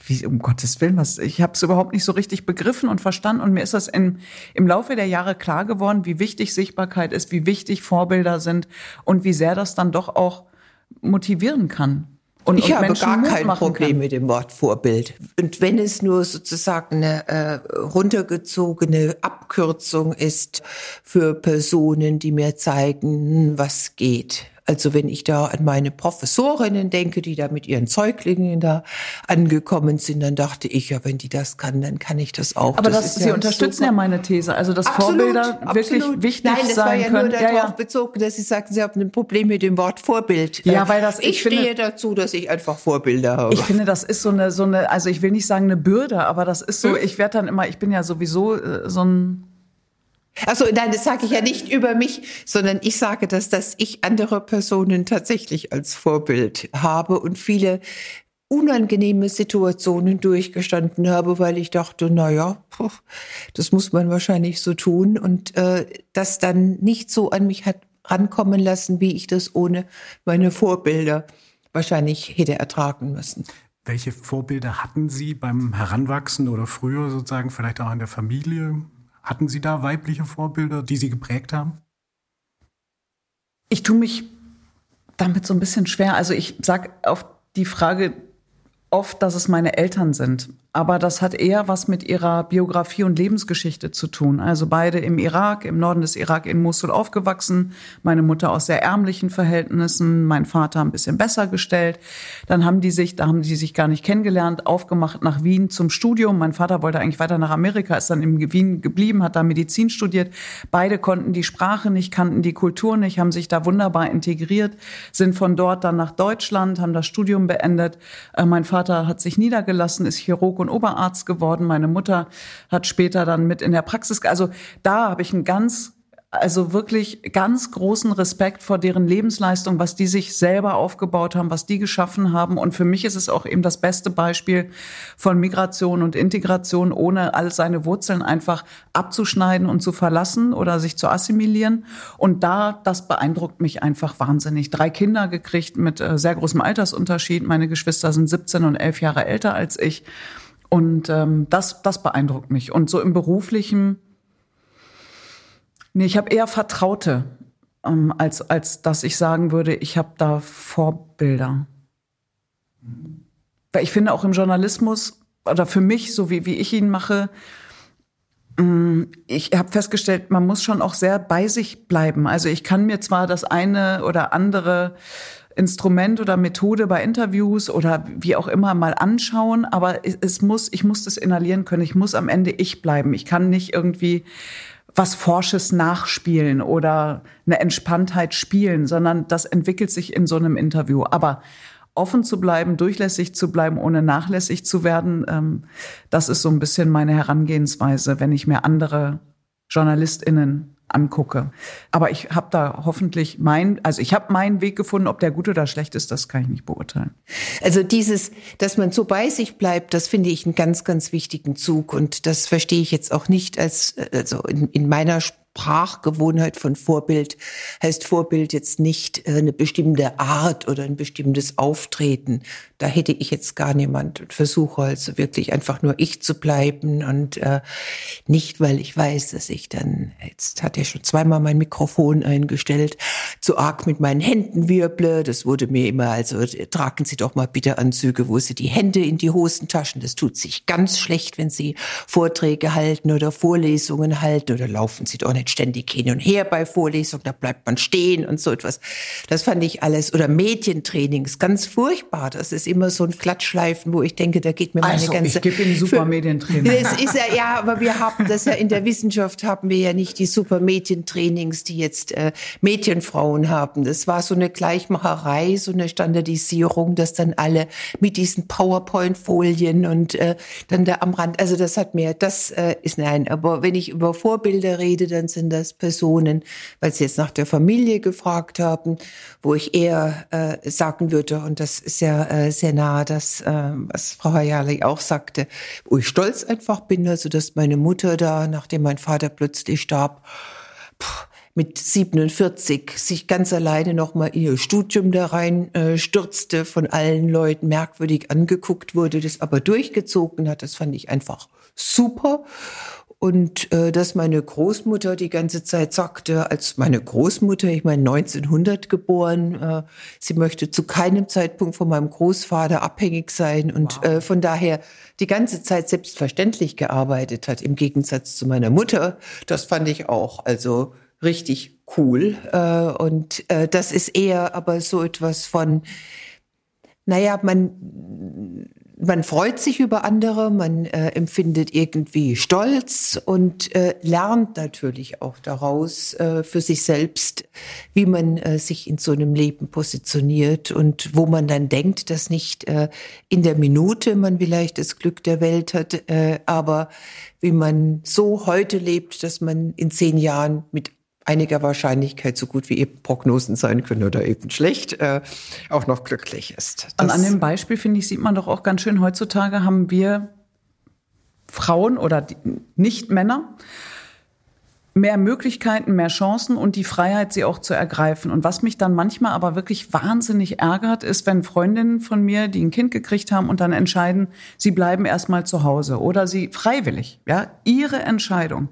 wie, um Gottes Willen, was, ich habe es überhaupt nicht so richtig begriffen und verstanden und mir ist das in, im Laufe der Jahre klar geworden, wie wichtig Sichtbarkeit ist, wie wichtig Vorbilder sind und wie sehr das dann doch auch motivieren kann. Und, ich und habe gar kein Problem kann. mit dem Wort Vorbild. Und wenn es nur sozusagen eine äh, runtergezogene Abkürzung ist für Personen, die mir zeigen, was geht, also wenn ich da an meine Professorinnen denke, die da mit ihren Zeuglingen da angekommen sind, dann dachte ich, ja, wenn die das kann, dann kann ich das auch. Aber das, das Sie ja unterstützen super. ja meine These, also dass absolut, Vorbilder wirklich absolut. wichtig Nein, das war ja können. nur darauf ja, bezogen, dass Sie sagten, Sie haben ein Problem mit dem Wort Vorbild. Ja, weil das ich, ich stehe finde, dazu, dass ich einfach Vorbilder habe. Ich finde, das ist so eine so eine, also ich will nicht sagen eine Bürde, aber das ist so. Hm? Ich werde dann immer, ich bin ja sowieso äh, so ein also nein, das sage ich ja nicht über mich, sondern ich sage das, dass ich andere Personen tatsächlich als Vorbild habe und viele unangenehme Situationen durchgestanden habe, weil ich dachte, na ja, das muss man wahrscheinlich so tun und äh, das dann nicht so an mich hat rankommen lassen, wie ich das ohne meine Vorbilder wahrscheinlich hätte ertragen müssen. Welche Vorbilder hatten Sie beim Heranwachsen oder früher sozusagen vielleicht auch in der Familie? Hatten Sie da weibliche Vorbilder, die Sie geprägt haben? Ich tue mich damit so ein bisschen schwer. Also ich sag auf die Frage oft, dass es meine Eltern sind. Aber das hat eher was mit ihrer Biografie und Lebensgeschichte zu tun. Also beide im Irak, im Norden des Irak in Mosul aufgewachsen. Meine Mutter aus sehr ärmlichen Verhältnissen, mein Vater ein bisschen besser gestellt. Dann haben die sich, da haben die sich gar nicht kennengelernt, aufgemacht nach Wien zum Studium. Mein Vater wollte eigentlich weiter nach Amerika, ist dann in Wien geblieben, hat da Medizin studiert. Beide konnten die Sprache nicht, kannten die Kultur nicht, haben sich da wunderbar integriert, sind von dort dann nach Deutschland, haben das Studium beendet. Äh, mein Vater hat sich niedergelassen, ist Chirurg und Oberarzt geworden. Meine Mutter hat später dann mit in der Praxis. Also da habe ich einen ganz also wirklich ganz großen Respekt vor deren Lebensleistung, was die sich selber aufgebaut haben, was die geschaffen haben. Und für mich ist es auch eben das beste Beispiel von Migration und Integration, ohne all seine Wurzeln einfach abzuschneiden und zu verlassen oder sich zu assimilieren. Und da, das beeindruckt mich einfach wahnsinnig. Drei Kinder gekriegt mit äh, sehr großem Altersunterschied. Meine Geschwister sind 17 und 11 Jahre älter als ich. Und ähm, das, das beeindruckt mich. Und so im beruflichen, nee, ich habe eher Vertraute, ähm, als, als dass ich sagen würde, ich habe da Vorbilder. Weil ich finde auch im Journalismus, oder für mich, so wie, wie ich ihn mache, mm, ich habe festgestellt, man muss schon auch sehr bei sich bleiben. Also ich kann mir zwar das eine oder andere Instrument oder Methode bei Interviews oder wie auch immer mal anschauen, aber es muss, ich muss das inhalieren können. Ich muss am Ende ich bleiben. Ich kann nicht irgendwie was Forsches nachspielen oder eine Entspanntheit spielen, sondern das entwickelt sich in so einem Interview. Aber offen zu bleiben, durchlässig zu bleiben, ohne nachlässig zu werden, ähm, das ist so ein bisschen meine Herangehensweise, wenn ich mir andere JournalistInnen angucke. Aber ich habe da hoffentlich mein, also ich habe meinen Weg gefunden, ob der gut oder schlecht ist, das kann ich nicht beurteilen. Also dieses, dass man so bei sich bleibt, das finde ich einen ganz, ganz wichtigen Zug und das verstehe ich jetzt auch nicht als, also in, in meiner Sprachgewohnheit von Vorbild heißt Vorbild jetzt nicht äh, eine bestimmte Art oder ein bestimmtes Auftreten. Da hätte ich jetzt gar niemand und versuche also wirklich einfach nur ich zu bleiben und äh, nicht, weil ich weiß, dass ich dann, jetzt hat er schon zweimal mein Mikrofon eingestellt, zu arg mit meinen Händen wirble. Das wurde mir immer, also tragen Sie doch mal bitte Anzüge, wo Sie die Hände in die Hosentaschen. Das tut sich ganz schlecht, wenn Sie Vorträge halten oder Vorlesungen halten oder laufen Sie doch nicht ständig hin und her bei Vorlesungen, da bleibt man stehen und so etwas. Das fand ich alles. Oder Medientrainings, ganz furchtbar. Das ist immer so ein Klatschschleifen, wo ich denke, da geht mir meine also, ganze... ich gebe Ihnen super Medientraining. Das ist ja, ja, aber wir haben das ja in der Wissenschaft haben wir ja nicht die super Medientrainings, die jetzt äh, Medienfrauen haben. Das war so eine Gleichmacherei, so eine Standardisierung, dass dann alle mit diesen PowerPoint-Folien und äh, dann da am Rand, also das hat mir, das äh, ist nein. Aber wenn ich über Vorbilder rede, dann sind das Personen, weil Sie jetzt nach der Familie gefragt haben, wo ich eher äh, sagen würde, und das ist ja äh, sehr nah, das, äh, was Frau Hayali auch sagte, wo ich stolz einfach bin, also dass meine Mutter da, nachdem mein Vater plötzlich starb, mit 47 sich ganz alleine nochmal in ihr Studium da rein äh, stürzte, von allen Leuten merkwürdig angeguckt wurde, das aber durchgezogen hat. Das fand ich einfach super. Und äh, dass meine Großmutter die ganze Zeit sagte, als meine Großmutter, ich meine 1900 geboren, äh, sie möchte zu keinem Zeitpunkt von meinem Großvater abhängig sein und wow. äh, von daher die ganze Zeit selbstverständlich gearbeitet hat, im Gegensatz zu meiner Mutter. Das fand ich auch also richtig cool. Äh, und äh, das ist eher aber so etwas von, naja, man man freut sich über andere, man äh, empfindet irgendwie Stolz und äh, lernt natürlich auch daraus äh, für sich selbst, wie man äh, sich in so einem Leben positioniert und wo man dann denkt, dass nicht äh, in der Minute man vielleicht das Glück der Welt hat, äh, aber wie man so heute lebt, dass man in zehn Jahren mit einiger Wahrscheinlichkeit so gut wie eben Prognosen sein können oder eben schlecht, äh, auch noch glücklich ist. Das Und an dem Beispiel, finde ich, sieht man doch auch ganz schön, heutzutage haben wir Frauen oder nicht Männer mehr Möglichkeiten, mehr Chancen und die Freiheit, sie auch zu ergreifen. Und was mich dann manchmal aber wirklich wahnsinnig ärgert, ist, wenn Freundinnen von mir, die ein Kind gekriegt haben und dann entscheiden, sie bleiben erstmal zu Hause oder sie freiwillig, ja, ihre Entscheidung.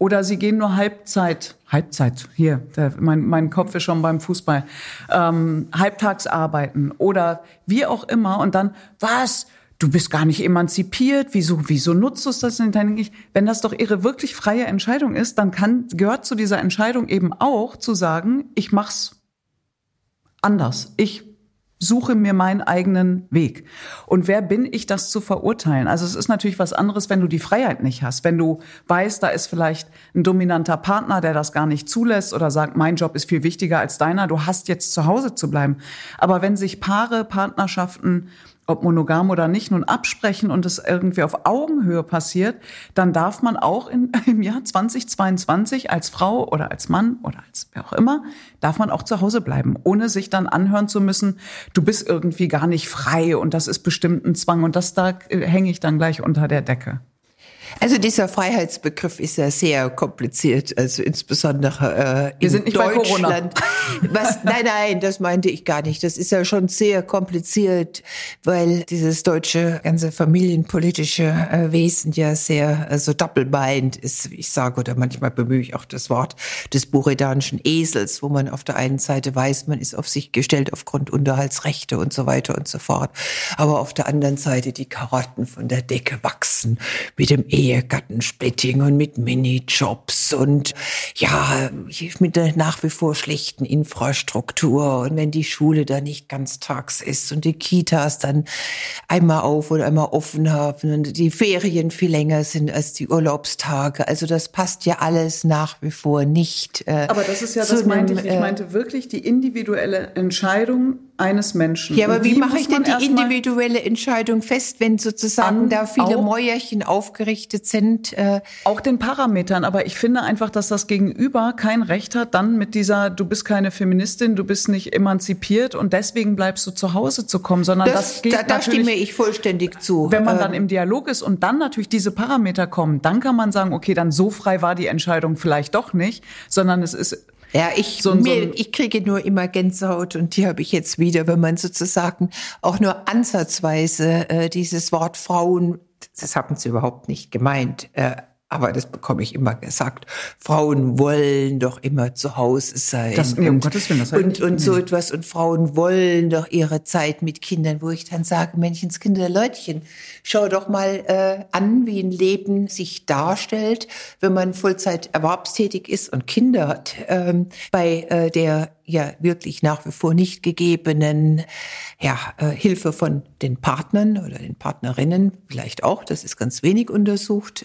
Oder sie gehen nur Halbzeit, Halbzeit, hier, der, mein, mein Kopf ist schon beim Fußball, ähm, halbtags arbeiten oder wie auch immer und dann, was? Du bist gar nicht emanzipiert, wieso, wieso nutzt du das denn? Dann ich, wenn das doch ihre wirklich freie Entscheidung ist, dann kann, gehört zu dieser Entscheidung eben auch zu sagen, ich mach's anders. Ich suche mir meinen eigenen Weg. Und wer bin ich, das zu verurteilen? Also es ist natürlich was anderes, wenn du die Freiheit nicht hast. Wenn du weißt, da ist vielleicht ein dominanter Partner, der das gar nicht zulässt oder sagt, mein Job ist viel wichtiger als deiner, du hast jetzt zu Hause zu bleiben. Aber wenn sich Paare, Partnerschaften ob monogam oder nicht, nun absprechen und es irgendwie auf Augenhöhe passiert, dann darf man auch in, <laughs> im Jahr 2022 als Frau oder als Mann oder als wer auch immer, darf man auch zu Hause bleiben, ohne sich dann anhören zu müssen, du bist irgendwie gar nicht frei und das ist bestimmt ein Zwang und das da äh, hänge ich dann gleich unter der Decke. Also dieser Freiheitsbegriff ist ja sehr kompliziert, also insbesondere äh, in sind nicht Deutschland. Was, nein, nein, das meinte ich gar nicht. Das ist ja schon sehr kompliziert, weil dieses deutsche ganze familienpolitische äh, Wesen ja sehr äh, so doppelbeind ist. Ich sage oder manchmal bemühe ich auch das Wort des buridanischen Esels, wo man auf der einen Seite weiß, man ist auf sich gestellt aufgrund Unterhaltsrechte und so weiter und so fort, aber auf der anderen Seite die Karotten von der Decke wachsen mit dem Ehegattensplitting und mit Minijobs und ja, mit der nach wie vor schlechten Infrastruktur und wenn die Schule da nicht ganztags ist und die Kitas dann einmal auf oder einmal offen haben und die Ferien viel länger sind als die Urlaubstage. Also das passt ja alles nach wie vor nicht. Äh, Aber das ist ja, das meinte ich. Ich äh, meinte wirklich die individuelle Entscheidung eines Menschen. Ja, aber wie mache ich denn die individuelle Entscheidung fest, wenn sozusagen da viele Mäuerchen aufgerichtet sind? Äh auch den Parametern. Aber ich finde einfach, dass das Gegenüber kein Recht hat, dann mit dieser, du bist keine Feministin, du bist nicht emanzipiert und deswegen bleibst du zu Hause zu kommen, sondern das, das geht da, da stimme ich vollständig zu. Wenn man dann ähm, im Dialog ist und dann natürlich diese Parameter kommen, dann kann man sagen, okay, dann so frei war die Entscheidung vielleicht doch nicht, sondern es ist ja, ich, so, mir, so ich kriege nur immer Gänsehaut und die habe ich jetzt wieder, wenn man sozusagen auch nur ansatzweise äh, dieses Wort Frauen, das haben sie überhaupt nicht gemeint, äh, aber das bekomme ich immer gesagt. Frauen wollen doch immer zu Hause sein. Das, nee, um Gottes Willen, das und, und so etwas. Und Frauen wollen doch ihre Zeit mit Kindern, wo ich dann sage, Menschenskinder, Leutchen, schau doch mal äh, an, wie ein Leben sich darstellt, wenn man Vollzeit erwerbstätig ist und Kinder hat. Ähm, bei äh, der ja wirklich nach wie vor nicht gegebenen ja, äh, Hilfe von den Partnern oder den Partnerinnen, vielleicht auch, das ist ganz wenig untersucht.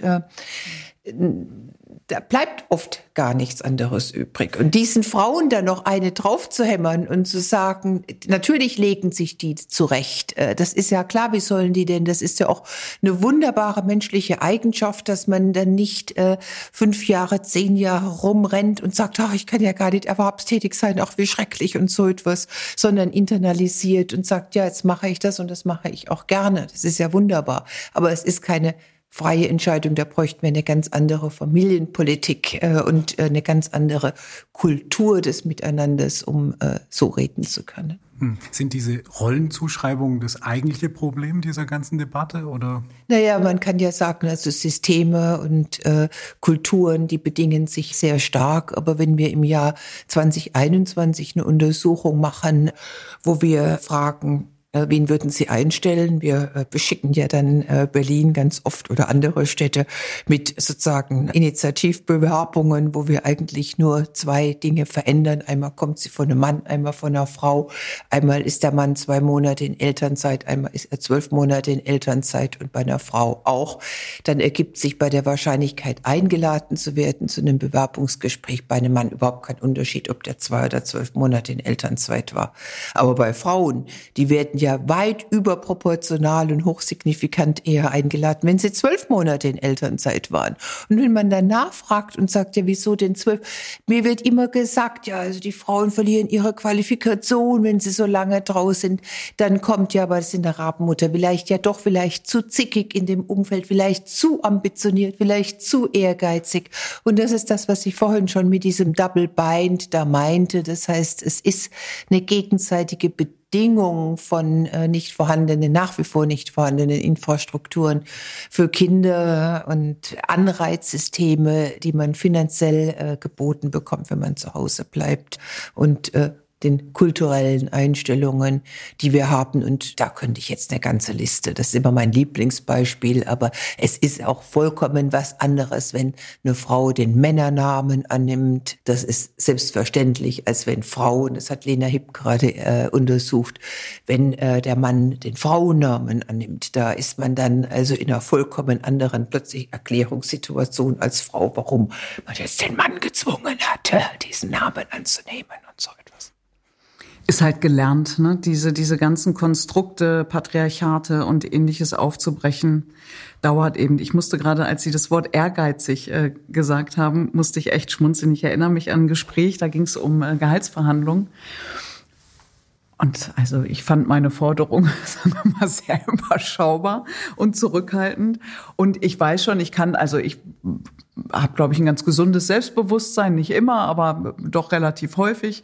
Da bleibt oft gar nichts anderes übrig. Und diesen Frauen dann noch eine draufzuhämmern und zu sagen, natürlich legen sich die zurecht. Äh, das ist ja klar, wie sollen die denn? Das ist ja auch eine wunderbare menschliche Eigenschaft, dass man dann nicht äh, fünf Jahre, zehn Jahre rumrennt und sagt, ach, ich kann ja gar nicht erwerbstätig sein, auch wie schrecklich und so etwas, sondern internalisiert und sagt, ja, jetzt mache ich das und das mache ich auch gerne. Das ist ja wunderbar. Aber es ist keine freie Entscheidung. Da bräuchten wir eine ganz andere Familienpolitik äh, und äh, eine ganz andere Kultur des Miteinanders, um äh, so reden zu können. Hm. Sind diese Rollenzuschreibungen das eigentliche Problem dieser ganzen Debatte oder? Naja, man kann ja sagen, also Systeme und äh, Kulturen, die bedingen sich sehr stark. Aber wenn wir im Jahr 2021 eine Untersuchung machen, wo wir fragen, wen würden Sie einstellen? Wir äh, beschicken ja dann äh, Berlin ganz oft oder andere Städte mit sozusagen Initiativbewerbungen, wo wir eigentlich nur zwei Dinge verändern. Einmal kommt sie von einem Mann, einmal von einer Frau. Einmal ist der Mann zwei Monate in Elternzeit, einmal ist er zwölf Monate in Elternzeit und bei einer Frau auch. Dann ergibt sich bei der Wahrscheinlichkeit eingeladen zu werden zu einem Bewerbungsgespräch bei einem Mann überhaupt kein Unterschied, ob der zwei oder zwölf Monate in Elternzeit war. Aber bei Frauen, die werden ja ja weit überproportional und hochsignifikant eher eingeladen, wenn sie zwölf Monate in Elternzeit waren. Und wenn man dann nachfragt und sagt, ja, wieso denn zwölf? Mir wird immer gesagt, ja, also die Frauen verlieren ihre Qualifikation, wenn sie so lange draußen sind. Dann kommt ja, aber das in der Rabenmutter vielleicht ja doch vielleicht zu zickig in dem Umfeld, vielleicht zu ambitioniert, vielleicht zu ehrgeizig. Und das ist das, was ich vorhin schon mit diesem Double Bind da meinte. Das heißt, es ist eine gegenseitige Bedingung Bedingung von äh, nicht vorhandenen, nach wie vor nicht vorhandenen Infrastrukturen für Kinder und Anreizsysteme, die man finanziell äh, geboten bekommt, wenn man zu Hause bleibt und äh, den kulturellen Einstellungen, die wir haben. Und da könnte ich jetzt eine ganze Liste. Das ist immer mein Lieblingsbeispiel. Aber es ist auch vollkommen was anderes, wenn eine Frau den Männernamen annimmt. Das ist selbstverständlich, als wenn Frauen, das hat Lena Hipp gerade äh, untersucht, wenn äh, der Mann den Frauennamen annimmt. Da ist man dann also in einer vollkommen anderen plötzlich Erklärungssituation als Frau, warum man jetzt den Mann gezwungen hatte, diesen Namen anzunehmen ist halt gelernt, ne? diese, diese ganzen Konstrukte, Patriarchate und ähnliches aufzubrechen, dauert eben. Ich musste gerade, als Sie das Wort ehrgeizig äh, gesagt haben, musste ich echt schmunzeln. Ich erinnere mich an ein Gespräch, da ging es um äh, Gehaltsverhandlungen. Und also ich fand meine Forderung, <laughs> sagen wir mal, sehr überschaubar und zurückhaltend. Und ich weiß schon, ich kann, also ich habe, glaube ich, ein ganz gesundes Selbstbewusstsein, nicht immer, aber doch relativ häufig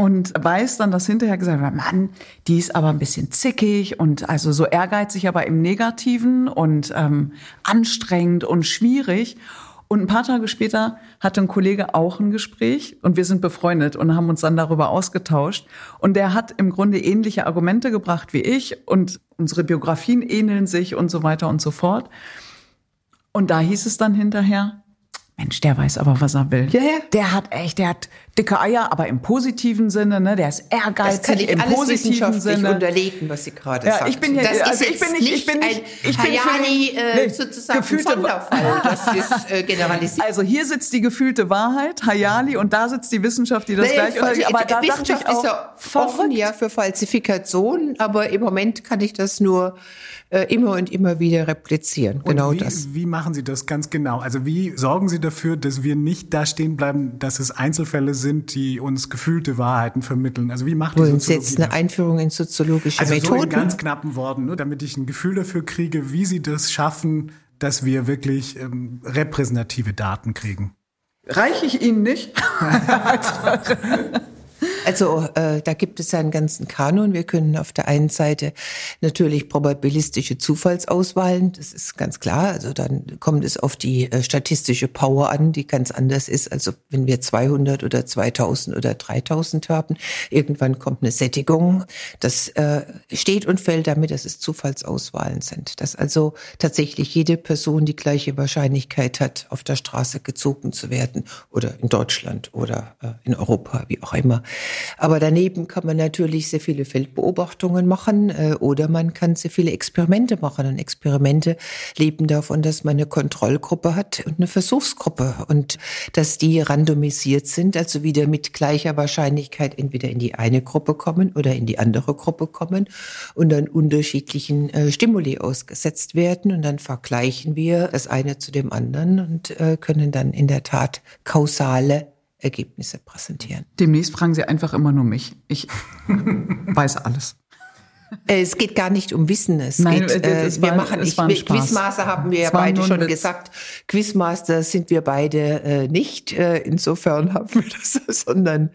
und weiß dann, dass hinterher gesagt wird, Mann, die ist aber ein bisschen zickig und also so ehrgeizig, aber im Negativen und ähm, anstrengend und schwierig. Und ein paar Tage später hatte ein Kollege auch ein Gespräch und wir sind befreundet und haben uns dann darüber ausgetauscht. Und der hat im Grunde ähnliche Argumente gebracht wie ich und unsere Biografien ähneln sich und so weiter und so fort. Und da hieß es dann hinterher, Mensch, der weiß aber, was er will. Ja, ja. Der hat echt, der hat dicke Eier, aber im positiven Sinne, ne? Der ist ehrgeizig das kann ich im alles positiven Sinne. unterlegen, was Sie gerade ja, sagen. Ich bin ja, das also ist ich bin nicht, ich bin nicht, ich bin Hayani, äh, nee, sozusagen gefühlte Sonderfall. Das ist äh, generalisiert. Also hier sitzt die gefühlte Wahrheit, Hayali, und da sitzt die Wissenschaft, die das nee, gleich unterliegt. Aber da dachte ich auch, ist ja offen ja für Falsifikation, aber im Moment kann ich das nur äh, immer und immer wieder replizieren. Und genau wie, das. Wie machen Sie das ganz genau? Also wie sorgen Sie dafür, dass wir nicht da stehen bleiben, dass es Einzelfälle sind, die uns gefühlte Wahrheiten vermitteln? Also wie macht Wollen Sie jetzt eine Einführung in soziologische also Methoden? So in ganz knappen Worten, nur damit ich ein Gefühl dafür kriege, wie Sie das schaffen, dass wir wirklich ähm, repräsentative Daten kriegen. Reiche ich Ihnen nicht? <laughs> <laughs> Also äh, da gibt es ja einen ganzen Kanon. Wir können auf der einen Seite natürlich probabilistische Zufallsauswahlen, das ist ganz klar. Also dann kommt es auf die äh, statistische Power an, die ganz anders ist. Also wenn wir 200 oder 2000 oder 3000 haben, irgendwann kommt eine Sättigung. Das äh, steht und fällt damit, dass es Zufallsauswahlen sind. Dass also tatsächlich jede Person die gleiche Wahrscheinlichkeit hat, auf der Straße gezogen zu werden oder in Deutschland oder äh, in Europa, wie auch immer. Aber daneben kann man natürlich sehr viele Feldbeobachtungen machen äh, oder man kann sehr viele Experimente machen. Und Experimente leben davon, dass man eine Kontrollgruppe hat und eine Versuchsgruppe und dass die randomisiert sind, also wieder mit gleicher Wahrscheinlichkeit entweder in die eine Gruppe kommen oder in die andere Gruppe kommen und dann unterschiedlichen äh, Stimuli ausgesetzt werden und dann vergleichen wir das eine zu dem anderen und äh, können dann in der Tat kausale Ergebnisse präsentieren. Demnächst fragen Sie einfach immer nur mich. Ich <laughs> weiß alles. Äh, es geht gar nicht um Wissen. Es Nein, geht, äh, es wir war, machen ich, Quizmaster haben wir ja beide schon gesagt. Quizmaster sind wir beide äh, nicht. Äh, insofern <laughs> haben wir das, sondern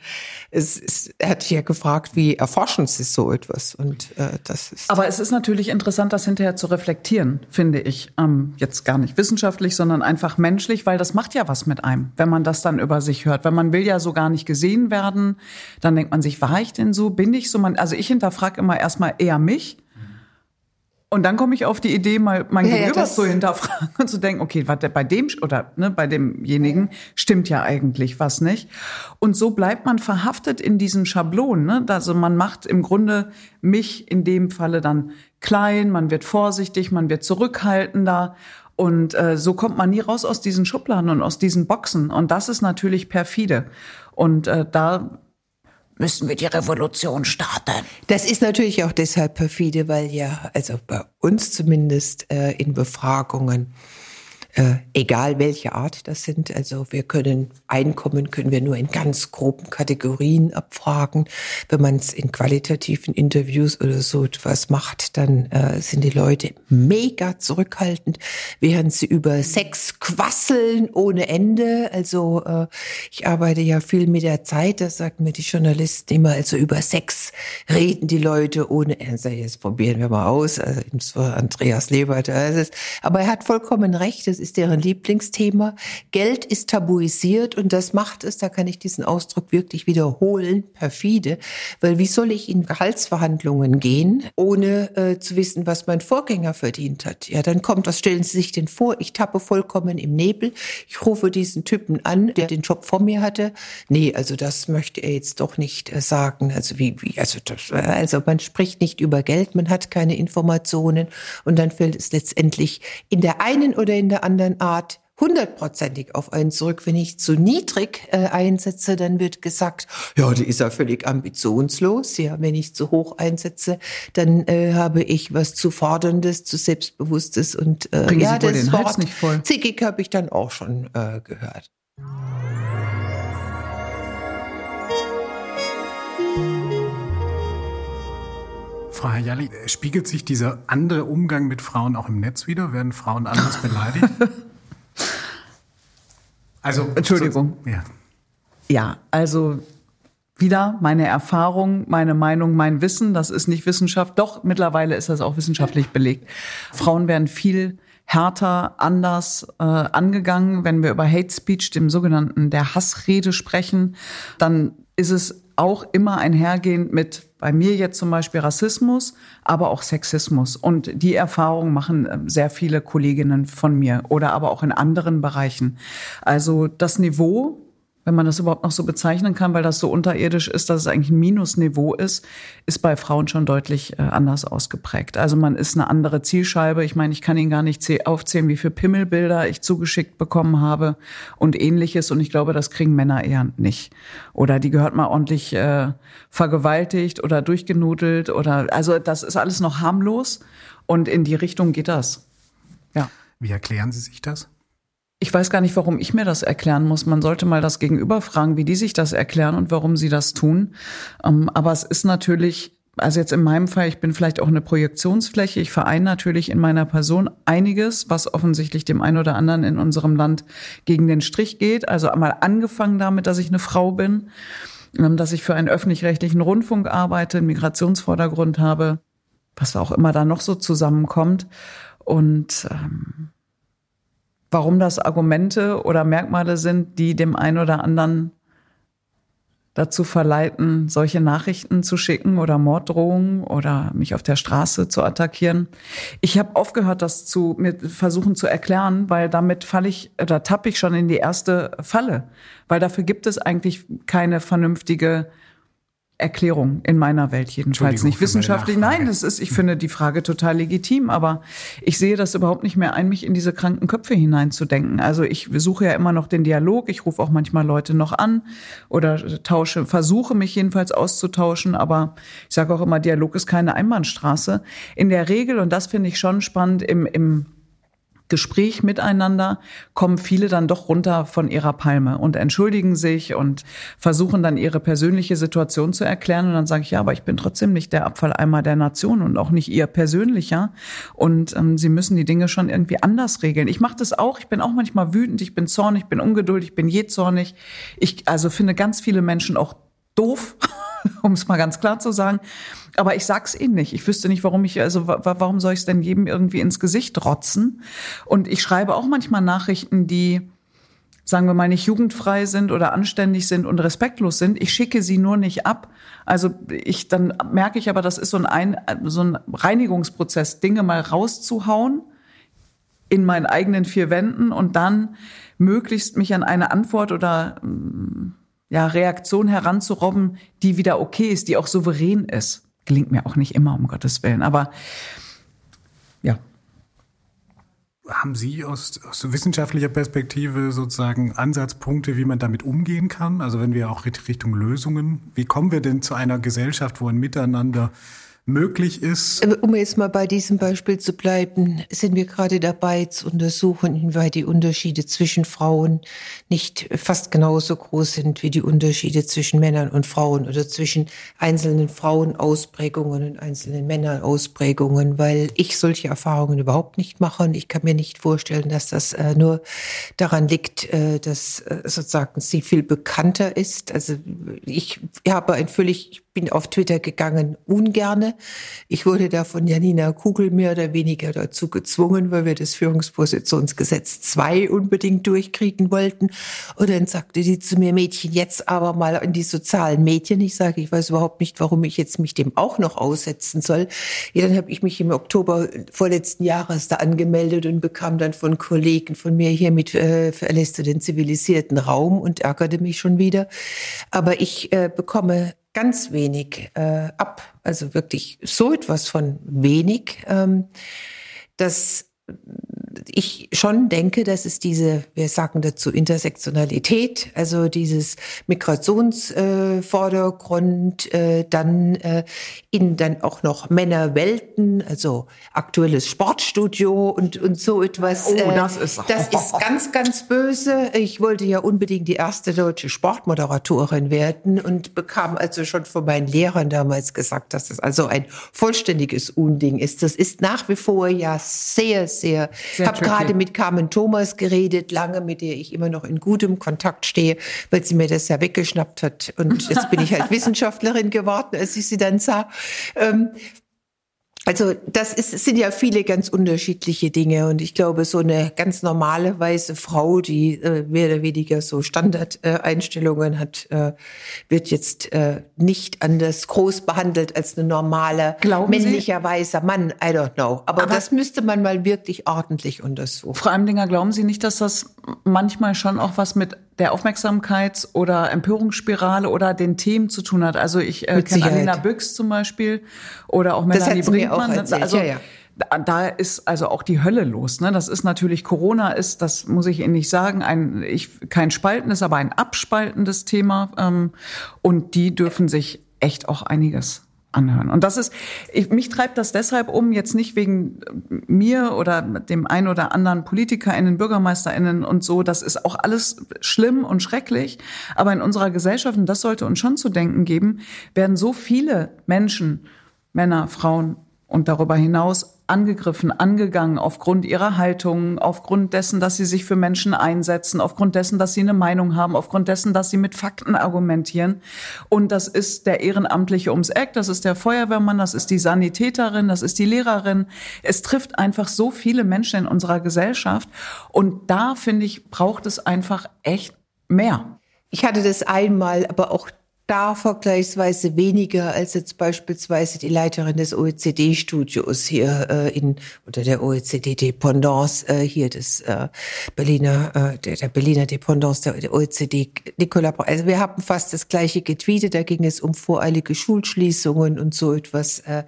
es, es hat ja gefragt, wie erforschen Sie so etwas? Und äh, das ist. Aber es ist natürlich interessant, das hinterher zu reflektieren, finde ich. Ähm, jetzt gar nicht wissenschaftlich, sondern einfach menschlich, weil das macht ja was mit einem, wenn man das dann über sich hört. Weil man will ja so gar nicht gesehen werden. Dann denkt man sich, war ich denn so? Bin ich so? Man, also ich hinterfrage immer erstmal eher mich. Und dann komme ich auf die Idee, mal mein ja, Gegenüber ja, zu hinterfragen <laughs> und zu denken, okay, warte, bei dem oder ne, bei demjenigen stimmt ja eigentlich was nicht. Und so bleibt man verhaftet in diesen Schablonen. Ne? Also man macht im Grunde mich in dem Falle dann klein, man wird vorsichtig, man wird zurückhaltender. Und äh, so kommt man nie raus aus diesen Schubladen und aus diesen Boxen. Und das ist natürlich perfide. Und äh, da müssen wir die Revolution starten. Das ist natürlich auch deshalb perfide, weil ja, also bei uns zumindest äh, in Befragungen äh, egal welche Art das sind. Also wir können Einkommen können wir nur in ganz groben Kategorien abfragen. Wenn man es in qualitativen Interviews oder so etwas macht, dann äh, sind die Leute mega zurückhaltend, während sie über Sex quasseln ohne Ende. Also äh, ich arbeite ja viel mit der Zeit, das sagen mir die Journalisten immer, also über Sex reden die Leute ohne Ende. Jetzt probieren wir mal aus. Also Andreas Lebert, also, aber er hat vollkommen recht, das ist deren Lieblingsthema. Geld ist tabuisiert und das macht es, da kann ich diesen Ausdruck wirklich wiederholen, perfide, weil wie soll ich in Gehaltsverhandlungen gehen, ohne äh, zu wissen, was mein Vorgänger verdient hat? Ja, dann kommt, was stellen Sie sich denn vor? Ich tappe vollkommen im Nebel. Ich rufe diesen Typen an, der den Job vor mir hatte. Nee, also das möchte er jetzt doch nicht äh, sagen. Also wie, wie, also, das, also man spricht nicht über Geld, man hat keine Informationen und dann fällt es letztendlich in der einen oder in der anderen Art hundertprozentig auf einen zurück. Wenn ich zu niedrig äh, einsetze, dann wird gesagt, ja, die ist ja völlig ambitionslos. Ja, wenn ich zu hoch einsetze, dann äh, habe ich was zu forderndes, zu selbstbewusstes und äh, Bringen ja, Sie das den Wort Hals nicht voll. zickig habe ich dann auch schon äh, gehört. Frau Hayali, spiegelt sich dieser andere Umgang mit Frauen auch im Netz wieder? Werden Frauen anders beleidigt? <laughs> also, Entschuldigung. So, ja. ja, also wieder meine Erfahrung, meine Meinung, mein Wissen. Das ist nicht Wissenschaft. Doch, mittlerweile ist das auch wissenschaftlich belegt. Frauen werden viel härter, anders äh, angegangen. Wenn wir über Hate Speech, dem sogenannten der Hassrede sprechen, dann ist es auch immer einhergehend mit bei mir jetzt zum Beispiel Rassismus, aber auch Sexismus. Und die Erfahrung machen ähm, sehr viele Kolleginnen von mir oder aber auch in anderen Bereichen. Also das Niveau wenn man das überhaupt noch so bezeichnen kann, weil das so unterirdisch ist, dass es eigentlich ein Minusniveau ist, ist bei Frauen schon deutlich äh, anders ausgeprägt. Also man ist eine andere Zielscheibe. Ich meine, ich kann Ihnen gar nicht aufzählen, wie viele Pimmelbilder ich zugeschickt bekommen habe und ähnliches. Und ich glaube, das kriegen Männer eher nicht. Oder die gehört mal ordentlich äh, vergewaltigt oder durchgenudelt oder also das ist alles noch harmlos und in die Richtung geht das. Ja. Wie erklären Sie sich das? Ich weiß gar nicht, warum ich mir das erklären muss. Man sollte mal das Gegenüber fragen, wie die sich das erklären und warum sie das tun. Ähm, aber es ist natürlich also jetzt in meinem Fall, ich bin vielleicht auch eine Projektionsfläche. Ich vereine natürlich in meiner Person einiges, was offensichtlich dem einen oder anderen in unserem Land gegen den Strich geht. Also einmal angefangen damit, dass ich eine Frau bin, ähm, dass ich für einen öffentlich-rechtlichen Rundfunk arbeite, einen Migrationsvordergrund habe, was auch immer da noch so zusammenkommt. Und ähm, warum das Argumente oder Merkmale sind, die dem einen oder anderen dazu verleiten, solche Nachrichten zu schicken oder Morddrohungen oder mich auf der Straße zu attackieren. Ich habe aufgehört, das zu mir versuchen zu erklären, weil damit falle ich oder tappe ich schon in die erste Falle, weil dafür gibt es eigentlich keine vernünftige Erklärung in meiner Welt jedenfalls nicht wissenschaftlich. Nein, das ist, ich finde die Frage total legitim, aber ich sehe das überhaupt nicht mehr ein, mich in diese kranken Köpfe hineinzudenken. Also ich suche ja immer noch den Dialog, ich rufe auch manchmal Leute noch an oder tausche, versuche mich jedenfalls auszutauschen, aber ich sage auch immer, Dialog ist keine Einbahnstraße. In der Regel, und das finde ich schon spannend, im, im Gespräch miteinander kommen viele dann doch runter von ihrer Palme und entschuldigen sich und versuchen dann ihre persönliche Situation zu erklären. Und dann sage ich, ja, aber ich bin trotzdem nicht der Abfalleimer der Nation und auch nicht ihr persönlicher. Und ähm, sie müssen die Dinge schon irgendwie anders regeln. Ich mache das auch. Ich bin auch manchmal wütend, ich bin zornig, ich bin ungeduldig, ich bin jähzornig. Ich also finde ganz viele Menschen auch doof, <laughs> um es mal ganz klar zu sagen. Aber ich sag's ihnen nicht. Ich wüsste nicht, warum ich, also warum soll ich es denn jedem irgendwie ins Gesicht rotzen? Und ich schreibe auch manchmal Nachrichten, die, sagen wir mal, nicht jugendfrei sind oder anständig sind und respektlos sind. Ich schicke sie nur nicht ab. Also ich, dann merke ich aber, das ist so ein, so ein Reinigungsprozess, Dinge mal rauszuhauen in meinen eigenen vier Wänden und dann möglichst mich an eine Antwort oder ja, Reaktion heranzurobben, die wieder okay ist, die auch souverän ist. Gelingt mir auch nicht immer, um Gottes Willen. Aber ja. Haben Sie aus, aus wissenschaftlicher Perspektive sozusagen Ansatzpunkte, wie man damit umgehen kann? Also wenn wir auch Richtung Lösungen, wie kommen wir denn zu einer Gesellschaft, wo ein Miteinander möglich ist? Um jetzt mal bei diesem Beispiel zu bleiben, sind wir gerade dabei zu untersuchen, inwieweit die Unterschiede zwischen Frauen nicht fast genauso groß sind wie die Unterschiede zwischen Männern und Frauen oder zwischen einzelnen Frauenausprägungen und einzelnen Männerausprägungen, weil ich solche Erfahrungen überhaupt nicht mache und ich kann mir nicht vorstellen, dass das äh, nur daran liegt, äh, dass äh, sozusagen sie viel bekannter ist. Also ich habe ein völlig, bin auf Twitter gegangen, ungerne. Ich wurde da von Janina Kugel mehr oder weniger dazu gezwungen, weil wir das Führungspositionsgesetz 2 unbedingt durchkriegen wollten. Und dann sagte die zu mir, Mädchen, jetzt aber mal in die sozialen Medien. Ich sage, ich weiß überhaupt nicht, warum ich jetzt mich dem auch noch aussetzen soll. Ja, dann habe ich mich im Oktober vorletzten Jahres da angemeldet und bekam dann von Kollegen von mir hier mit äh, verlässt du den zivilisierten Raum und ärgerte mich schon wieder. Aber ich äh, bekomme ganz wenig äh, ab, also wirklich so etwas von wenig, ähm, dass ich schon denke, dass es diese, wir sagen dazu Intersektionalität, also dieses Migrationsvordergrund, äh, äh, dann äh, in dann auch noch Männerwelten, also aktuelles Sportstudio und, und so etwas. Oh, äh, das ist, das ist ganz, ganz böse. Ich wollte ja unbedingt die erste deutsche Sportmoderatorin werden und bekam also schon von meinen Lehrern damals gesagt, dass das also ein vollständiges Unding ist. Das ist nach wie vor ja sehr, sehr, sehr habe gerade mit Carmen Thomas geredet, lange, mit der ich immer noch in gutem Kontakt stehe, weil sie mir das ja weggeschnappt hat. Und jetzt bin ich halt <laughs> Wissenschaftlerin geworden, als ich sie dann sah. Ähm, also das ist, sind ja viele ganz unterschiedliche Dinge und ich glaube, so eine ganz normale weiße Frau, die äh, mehr oder weniger so Standardeinstellungen äh, hat, äh, wird jetzt äh, nicht anders groß behandelt als eine normale Glauben männlicher Sie? weißer Mann. I don't know. Aber, Aber, das müsste man mal wirklich ordentlich untersuchen. Frau Eimdinger, glauben Sie nicht, dass das manchmal schon auch was mit der Aufmerksamkeits- oder Empörungsspirale oder den Themen zu tun hat. Also ich äh, kenne Alina Büchs zum Beispiel oder auch Melanie Brinkmann. Also, ja, ja. Da ist also auch die Hölle los. Ne? Das ist natürlich Corona ist, das muss ich Ihnen nicht sagen, ein ich, kein spaltendes, aber ein abspaltendes Thema. Ähm, und die dürfen sich echt auch einiges anhören. Und das ist, ich, mich treibt das deshalb um, jetzt nicht wegen mir oder dem ein oder anderen PolitikerInnen, BürgermeisterInnen und so. Das ist auch alles schlimm und schrecklich. Aber in unserer Gesellschaft, und das sollte uns schon zu denken geben, werden so viele Menschen, Männer, Frauen und darüber hinaus angegriffen, angegangen aufgrund ihrer Haltung, aufgrund dessen, dass sie sich für Menschen einsetzen, aufgrund dessen, dass sie eine Meinung haben, aufgrund dessen, dass sie mit Fakten argumentieren. Und das ist der Ehrenamtliche ums Eck, das ist der Feuerwehrmann, das ist die Sanitäterin, das ist die Lehrerin. Es trifft einfach so viele Menschen in unserer Gesellschaft. Und da, finde ich, braucht es einfach echt mehr. Ich hatte das einmal, aber auch da vergleichsweise weniger als jetzt beispielsweise die Leiterin des OECD-Studios hier äh, in oder der OECD-Dependance äh, hier des äh, Berliner äh, der, der Berliner Dependance der, der OECD Nicola. Also wir haben fast das gleiche getweetet. Da ging es um voreilige Schulschließungen und so etwas. Äh,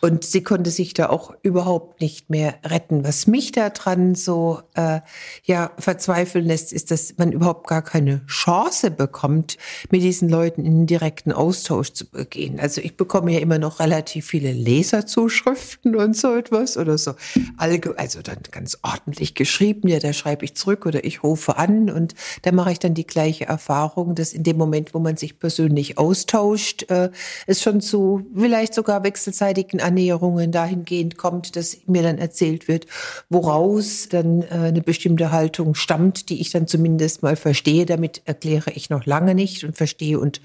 und sie konnte sich da auch überhaupt nicht mehr retten. Was mich daran so äh, ja verzweifeln lässt, ist, dass man überhaupt gar keine Chance bekommt, mit diesen Leuten in einen direkten Austausch zu gehen. Also ich bekomme ja immer noch relativ viele Leserzuschriften und so etwas oder so. Also dann ganz ordentlich geschrieben, ja, da schreibe ich zurück oder ich rufe an und da mache ich dann die gleiche Erfahrung, dass in dem Moment, wo man sich persönlich austauscht, äh, es schon zu vielleicht sogar wechselseitigen Annäherungen dahingehend kommt, dass mir dann erzählt wird, woraus dann äh, eine bestimmte Haltung stammt, die ich dann zumindest mal verstehe. Damit erkläre ich noch lange nicht und verstehe und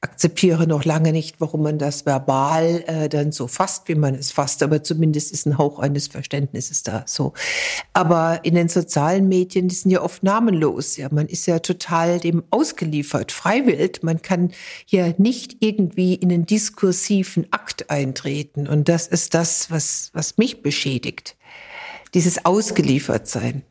akzeptiere noch lange nicht, warum man das verbal äh, dann so fasst, wie man es fasst. Aber zumindest ist ein Hauch eines Verständnisses da. So. Aber in den sozialen Medien, die sind ja oft namenlos. Ja, man ist ja total dem ausgeliefert, freiwillig. Man kann ja nicht irgendwie in einen diskursiven Akt eintreten. Und das ist das, was, was mich beschädigt. Dieses Ausgeliefertsein.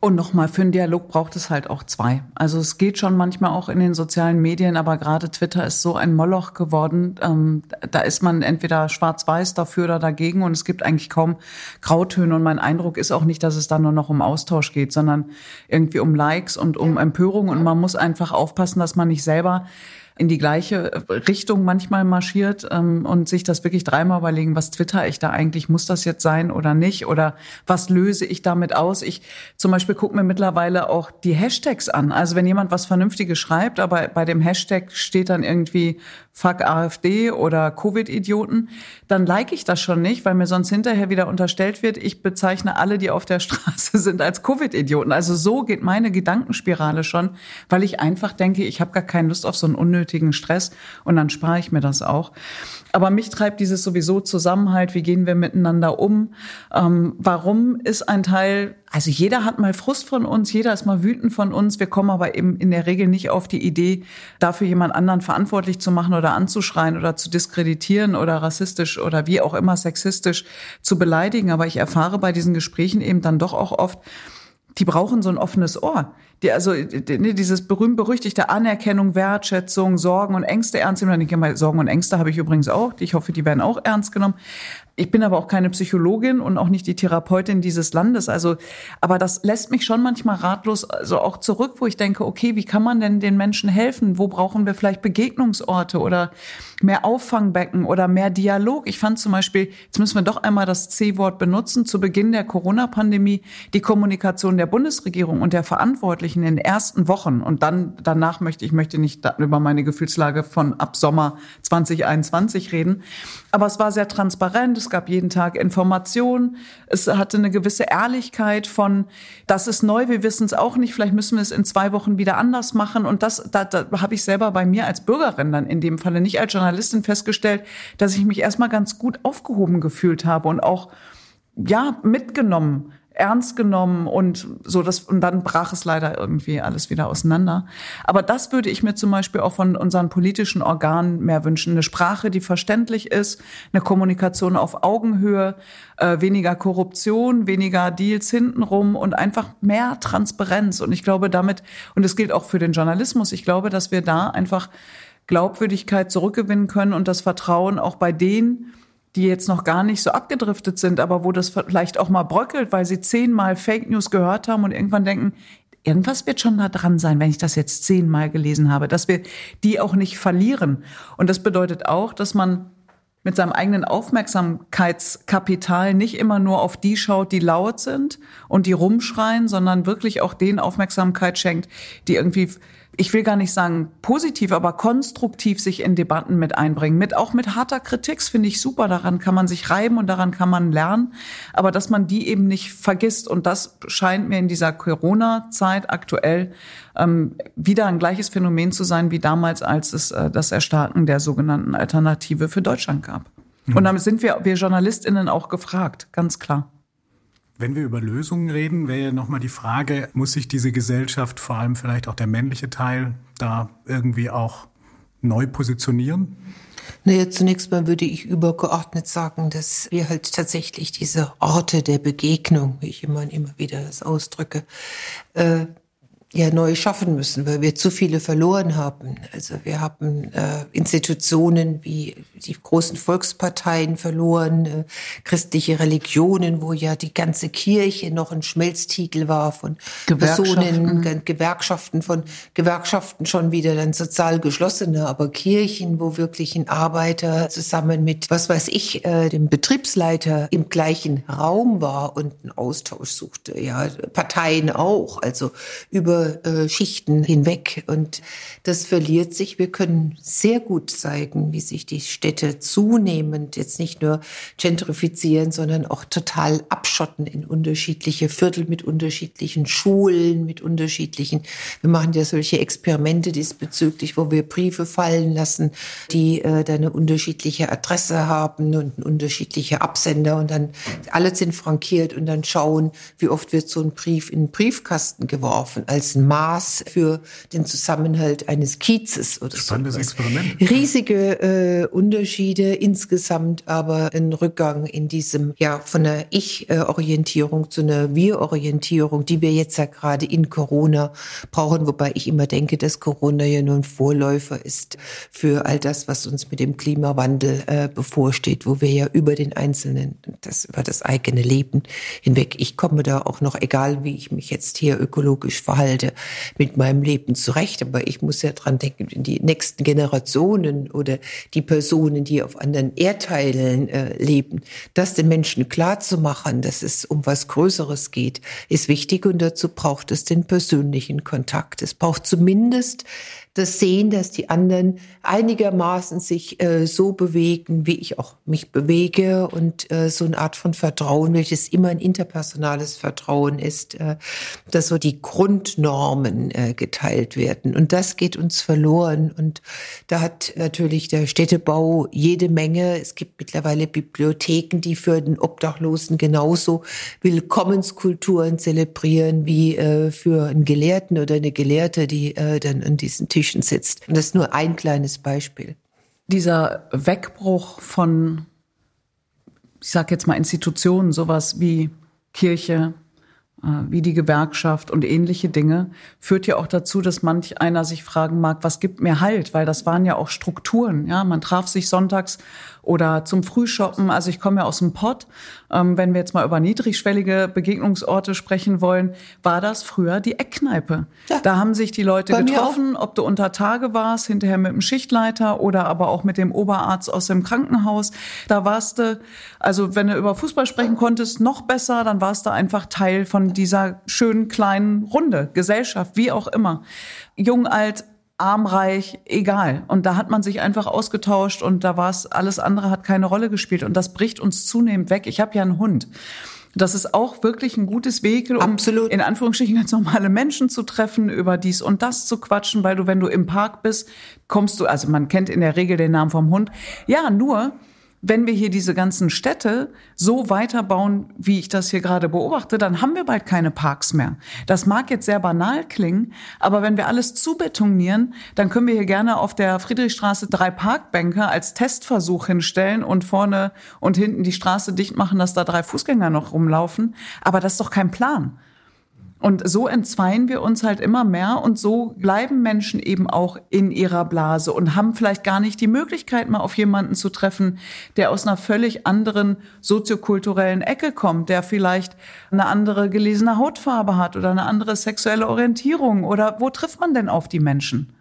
Und nochmal, für einen Dialog braucht es halt auch zwei. Also es geht schon manchmal auch in den sozialen Medien, aber gerade Twitter ist so ein Moloch geworden. Ähm, da ist man entweder schwarz-weiß dafür oder dagegen und es gibt eigentlich kaum Grautöne. Und mein Eindruck ist auch nicht, dass es da nur noch um Austausch geht, sondern irgendwie um Likes und um Empörung. Und man muss einfach aufpassen, dass man nicht selber in die gleiche Richtung manchmal marschiert ähm, und sich das wirklich dreimal überlegen, was twitter ich da eigentlich, muss das jetzt sein oder nicht oder was löse ich damit aus? Ich zum Beispiel gucke mir mittlerweile auch die Hashtags an. Also wenn jemand was Vernünftiges schreibt, aber bei dem Hashtag steht dann irgendwie Fuck AfD oder Covid-Idioten, dann like ich das schon nicht, weil mir sonst hinterher wieder unterstellt wird, ich bezeichne alle, die auf der <laughs> Straße sind, als Covid-Idioten. Also so geht meine Gedankenspirale schon, weil ich einfach denke, ich habe gar keine Lust auf so einen unnötigen Stress und dann spare ich mir das auch. Aber mich treibt dieses sowieso Zusammenhalt, wie gehen wir miteinander um? Ähm, warum ist ein Teil, also jeder hat mal Frust von uns, jeder ist mal wütend von uns, wir kommen aber eben in der Regel nicht auf die Idee, dafür jemand anderen verantwortlich zu machen oder anzuschreien oder zu diskreditieren oder rassistisch oder wie auch immer sexistisch zu beleidigen. Aber ich erfahre bei diesen Gesprächen eben dann doch auch oft, die brauchen so ein offenes Ohr. Die, also ne, dieses berühmt-berüchtigte Anerkennung, Wertschätzung, Sorgen und Ängste ernst nehmen. Ich mal, Sorgen und Ängste habe ich übrigens auch. Ich hoffe, die werden auch ernst genommen. Ich bin aber auch keine Psychologin und auch nicht die Therapeutin dieses Landes. Also, aber das lässt mich schon manchmal ratlos, also auch zurück, wo ich denke, okay, wie kann man denn den Menschen helfen? Wo brauchen wir vielleicht Begegnungsorte oder mehr Auffangbecken oder mehr Dialog? Ich fand zum Beispiel, jetzt müssen wir doch einmal das C-Wort benutzen, zu Beginn der Corona-Pandemie die Kommunikation der Bundesregierung und der Verantwortlichen in den ersten Wochen und dann danach möchte ich möchte nicht über meine Gefühlslage von ab Sommer 2021 reden, aber es war sehr transparent. Es gab jeden Tag Informationen. Es hatte eine gewisse Ehrlichkeit von, das ist neu, wir wissen es auch nicht, vielleicht müssen wir es in zwei Wochen wieder anders machen. Und das, da, da habe ich selber bei mir als Bürgerin dann in dem Falle, nicht als Journalistin festgestellt, dass ich mich erstmal ganz gut aufgehoben gefühlt habe und auch ja, mitgenommen ernst genommen und so das und dann brach es leider irgendwie alles wieder auseinander. Aber das würde ich mir zum Beispiel auch von unseren politischen Organen mehr wünschen: eine Sprache, die verständlich ist, eine Kommunikation auf Augenhöhe, äh, weniger Korruption, weniger Deals hintenrum und einfach mehr Transparenz. Und ich glaube damit und es gilt auch für den Journalismus. Ich glaube, dass wir da einfach Glaubwürdigkeit zurückgewinnen können und das Vertrauen auch bei denen die jetzt noch gar nicht so abgedriftet sind, aber wo das vielleicht auch mal bröckelt, weil sie zehnmal Fake News gehört haben und irgendwann denken, irgendwas wird schon da dran sein, wenn ich das jetzt zehnmal gelesen habe, dass wir die auch nicht verlieren. Und das bedeutet auch, dass man mit seinem eigenen Aufmerksamkeitskapital nicht immer nur auf die schaut, die laut sind und die rumschreien, sondern wirklich auch den Aufmerksamkeit schenkt, die irgendwie ich will gar nicht sagen positiv, aber konstruktiv sich in Debatten mit einbringen. Mit, auch mit harter Kritik finde ich super. Daran kann man sich reiben und daran kann man lernen. Aber dass man die eben nicht vergisst. Und das scheint mir in dieser Corona-Zeit aktuell ähm, wieder ein gleiches Phänomen zu sein wie damals, als es äh, das Erstarken der sogenannten Alternative für Deutschland gab. Mhm. Und damit sind wir, wir JournalistInnen auch gefragt, ganz klar. Wenn wir über Lösungen reden, wäre ja nochmal die Frage, muss sich diese Gesellschaft, vor allem vielleicht auch der männliche Teil, da irgendwie auch neu positionieren? Naja, zunächst mal würde ich übergeordnet sagen, dass wir halt tatsächlich diese Orte der Begegnung, wie ich immer und immer wieder das ausdrücke, äh, ja neu schaffen müssen, weil wir zu viele verloren haben. Also wir haben äh, Institutionen wie die großen Volksparteien verloren, äh, christliche Religionen, wo ja die ganze Kirche noch ein Schmelztiegel war von Personen, Ge Gewerkschaften, von Gewerkschaften schon wieder dann sozial geschlossene, aber Kirchen, wo wirklich ein Arbeiter zusammen mit, was weiß ich, äh, dem Betriebsleiter im gleichen Raum war und einen Austausch suchte. Ja, Parteien auch, also über äh, Schichten hinweg. Und das verliert sich. Wir können sehr gut zeigen, wie sich die Städte zunehmend jetzt nicht nur gentrifizieren, sondern auch total abschotten in unterschiedliche Viertel mit unterschiedlichen Schulen, mit unterschiedlichen. Wir machen ja solche Experimente diesbezüglich, wo wir Briefe fallen lassen, die äh, dann eine unterschiedliche Adresse haben und unterschiedliche Absender und dann alle sind frankiert und dann schauen, wie oft wird so ein Brief in den Briefkasten geworfen als als Maß für den Zusammenhalt eines Kiezes oder Spannendes so. Experiment. Riesige äh, Unterschiede insgesamt, aber ein Rückgang in diesem, ja, von einer Ich-Orientierung zu einer Wir-Orientierung, die wir jetzt ja gerade in Corona brauchen, wobei ich immer denke, dass Corona ja nur ein Vorläufer ist für all das, was uns mit dem Klimawandel äh, bevorsteht, wo wir ja über den Einzelnen, das über das eigene Leben hinweg, ich komme da auch noch, egal wie ich mich jetzt hier ökologisch verhalte, halte mit meinem Leben zurecht. Aber ich muss ja dran denken, die nächsten Generationen oder die Personen, die auf anderen Erdteilen äh, leben, das den Menschen klar zu machen, dass es um was Größeres geht, ist wichtig und dazu braucht es den persönlichen Kontakt. Es braucht zumindest das Sehen, dass die anderen einigermaßen sich äh, so bewegen, wie ich auch mich bewege und äh, so eine Art von Vertrauen, welches immer ein interpersonales Vertrauen ist, äh, dass so die Grundnormen äh, geteilt werden. Und das geht uns verloren. Und da hat natürlich der Städtebau jede Menge. Es gibt mittlerweile Bibliotheken, die für den Obdachlosen genauso Willkommenskulturen zelebrieren wie äh, für einen Gelehrten oder eine Gelehrte, die äh, dann an diesen Tisch Tischen sitzt. Und das ist nur ein kleines Beispiel. Dieser Wegbruch von, ich sage jetzt mal Institutionen, sowas wie Kirche, äh, wie die Gewerkschaft und ähnliche Dinge, führt ja auch dazu, dass manch einer sich fragen mag, was gibt mir Halt? Weil das waren ja auch Strukturen. Ja, man traf sich sonntags oder zum Frühshoppen. Also ich komme ja aus dem Pott. Ähm, wenn wir jetzt mal über niedrigschwellige Begegnungsorte sprechen wollen, war das früher die Eckkneipe. Ja. Da haben sich die Leute Bei getroffen, ob du unter Tage warst, hinterher mit dem Schichtleiter oder aber auch mit dem Oberarzt aus dem Krankenhaus. Da warst du, also wenn du über Fußball sprechen konntest, noch besser, dann warst du einfach Teil von dieser schönen kleinen Runde, Gesellschaft, wie auch immer. Jung, alt, armreich, egal. Und da hat man sich einfach ausgetauscht und da war es, alles andere hat keine Rolle gespielt. Und das bricht uns zunehmend weg. Ich habe ja einen Hund. Das ist auch wirklich ein gutes Vehikel, um Absolut. in Anführungsstrichen ganz normale Menschen zu treffen, über dies und das zu quatschen, weil du, wenn du im Park bist, kommst du, also man kennt in der Regel den Namen vom Hund. Ja, nur, wenn wir hier diese ganzen Städte so weiterbauen, wie ich das hier gerade beobachte, dann haben wir bald keine Parks mehr. Das mag jetzt sehr banal klingen, aber wenn wir alles zubetonieren, dann können wir hier gerne auf der Friedrichstraße drei Parkbänke als Testversuch hinstellen und vorne und hinten die Straße dicht machen, dass da drei Fußgänger noch rumlaufen. Aber das ist doch kein Plan. Und so entzweien wir uns halt immer mehr und so bleiben Menschen eben auch in ihrer Blase und haben vielleicht gar nicht die Möglichkeit, mal auf jemanden zu treffen, der aus einer völlig anderen soziokulturellen Ecke kommt, der vielleicht eine andere gelesene Hautfarbe hat oder eine andere sexuelle Orientierung oder wo trifft man denn auf die Menschen?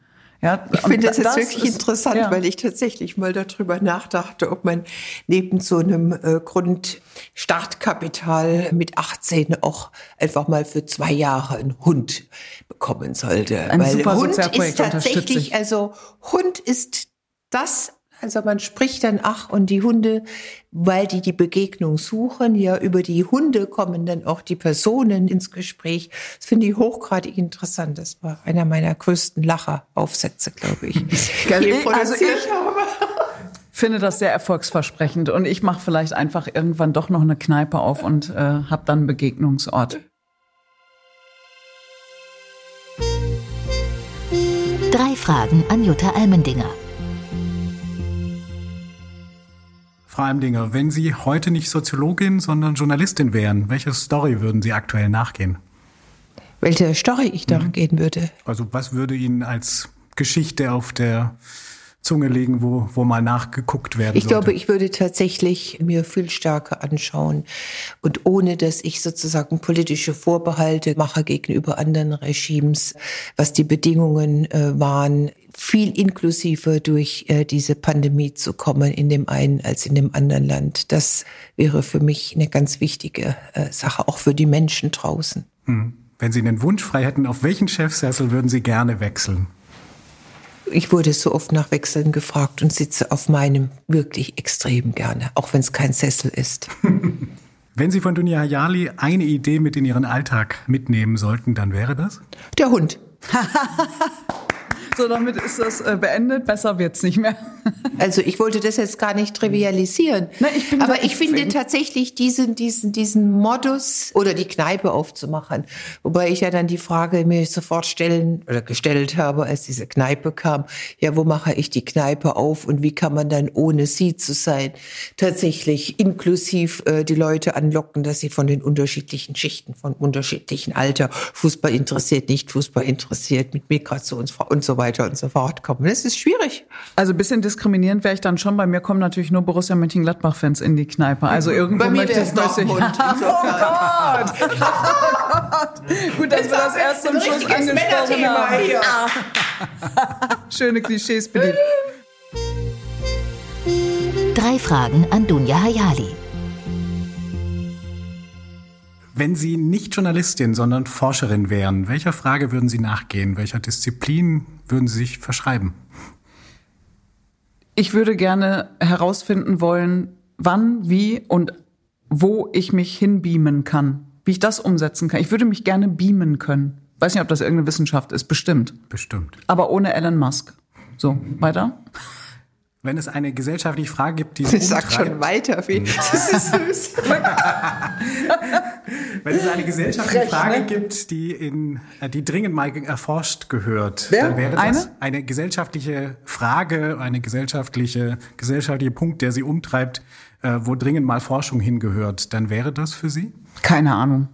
Ja, ich finde das jetzt wirklich ist, interessant, ja. weil ich tatsächlich mal darüber nachdachte, ob man neben so einem äh, Grundstartkapital mit 18 auch einfach mal für zwei Jahre einen Hund bekommen sollte. Ein weil super Hund ist tatsächlich, also Hund ist das also man spricht dann, ach, und die Hunde, weil die die Begegnung suchen, ja, über die Hunde kommen dann auch die Personen ins Gespräch. Das finde ich hochgradig interessant. Das war einer meiner größten Lacheraufsätze, glaube ich. <laughs> also ich <laughs> finde das sehr erfolgsversprechend und ich mache vielleicht einfach irgendwann doch noch eine Kneipe auf und äh, habe dann einen Begegnungsort. Drei Fragen an Jutta Almendinger. Frau Almdinger, wenn Sie heute nicht Soziologin, sondern Journalistin wären, welche Story würden Sie aktuell nachgehen? Welche Story ich nachgehen mhm. würde? Also was würde Ihnen als Geschichte auf der Zunge liegen, wo, wo mal nachgeguckt werden Ich sollte. glaube, ich würde tatsächlich mir viel stärker anschauen und ohne, dass ich sozusagen politische Vorbehalte mache gegenüber anderen Regimes, was die Bedingungen äh, waren, viel inklusiver durch äh, diese Pandemie zu kommen in dem einen als in dem anderen Land. Das wäre für mich eine ganz wichtige äh, Sache, auch für die Menschen draußen. Hm. Wenn Sie einen Wunsch frei hätten, auf welchen Chefsessel würden Sie gerne wechseln? Ich wurde so oft nach Wechseln gefragt und sitze auf meinem wirklich extrem gerne, auch wenn es kein Sessel ist. <laughs> Wenn Sie von Dunja Hayali eine Idee mit in Ihren Alltag mitnehmen sollten, dann wäre das? Der Hund. <laughs> So, damit ist das äh, beendet. Besser wird's nicht mehr. <laughs> also ich wollte das jetzt gar nicht trivialisieren. Nein, ich Aber ich finde Fan. tatsächlich diesen, diesen, diesen Modus oder die Kneipe aufzumachen. Wobei ich ja dann die Frage mir sofort stellen oder gestellt habe, als diese Kneipe kam. Ja, wo mache ich die Kneipe auf und wie kann man dann ohne sie zu sein tatsächlich inklusiv äh, die Leute anlocken, dass sie von den unterschiedlichen Schichten, von unterschiedlichen Alter, Fußball interessiert, nicht Fußball interessiert, mit Migrationsfrau und so weiter weiter und so fort kommen. Das ist schwierig. Also ein bisschen diskriminierend wäre ich dann schon. Bei mir kommen natürlich nur Borussia Mönchengladbach-Fans in die Kneipe. Also irgendwo Bei mir möchte ich das ja, <laughs> Oh Gott! <laughs> Gut, dass wir das erst zum Schluss angesprochen haben. Hier. Schöne Klischees bedient. Drei Fragen an Dunja Hayali. Wenn Sie nicht Journalistin, sondern Forscherin wären, welcher Frage würden Sie nachgehen? Welcher Disziplin würden Sie sich verschreiben? Ich würde gerne herausfinden wollen, wann, wie und wo ich mich hinbeamen kann. Wie ich das umsetzen kann. Ich würde mich gerne beamen können. Weiß nicht, ob das irgendeine Wissenschaft ist. Bestimmt. Bestimmt. Aber ohne Elon Musk. So, weiter? Wenn es eine gesellschaftliche Frage gibt, die <laughs> Sie sagt schon weiter. Wie, das ist süß. <laughs> wenn es eine gesellschaftliche Frech, Frage ne? gibt, die in, äh, die dringend mal erforscht gehört, Wer? dann wäre das Eine? eine gesellschaftliche Frage, eine gesellschaftliche, gesellschaftliche Punkt, der Sie umtreibt, äh, wo dringend mal Forschung hingehört, dann wäre das für Sie? Keine Ahnung.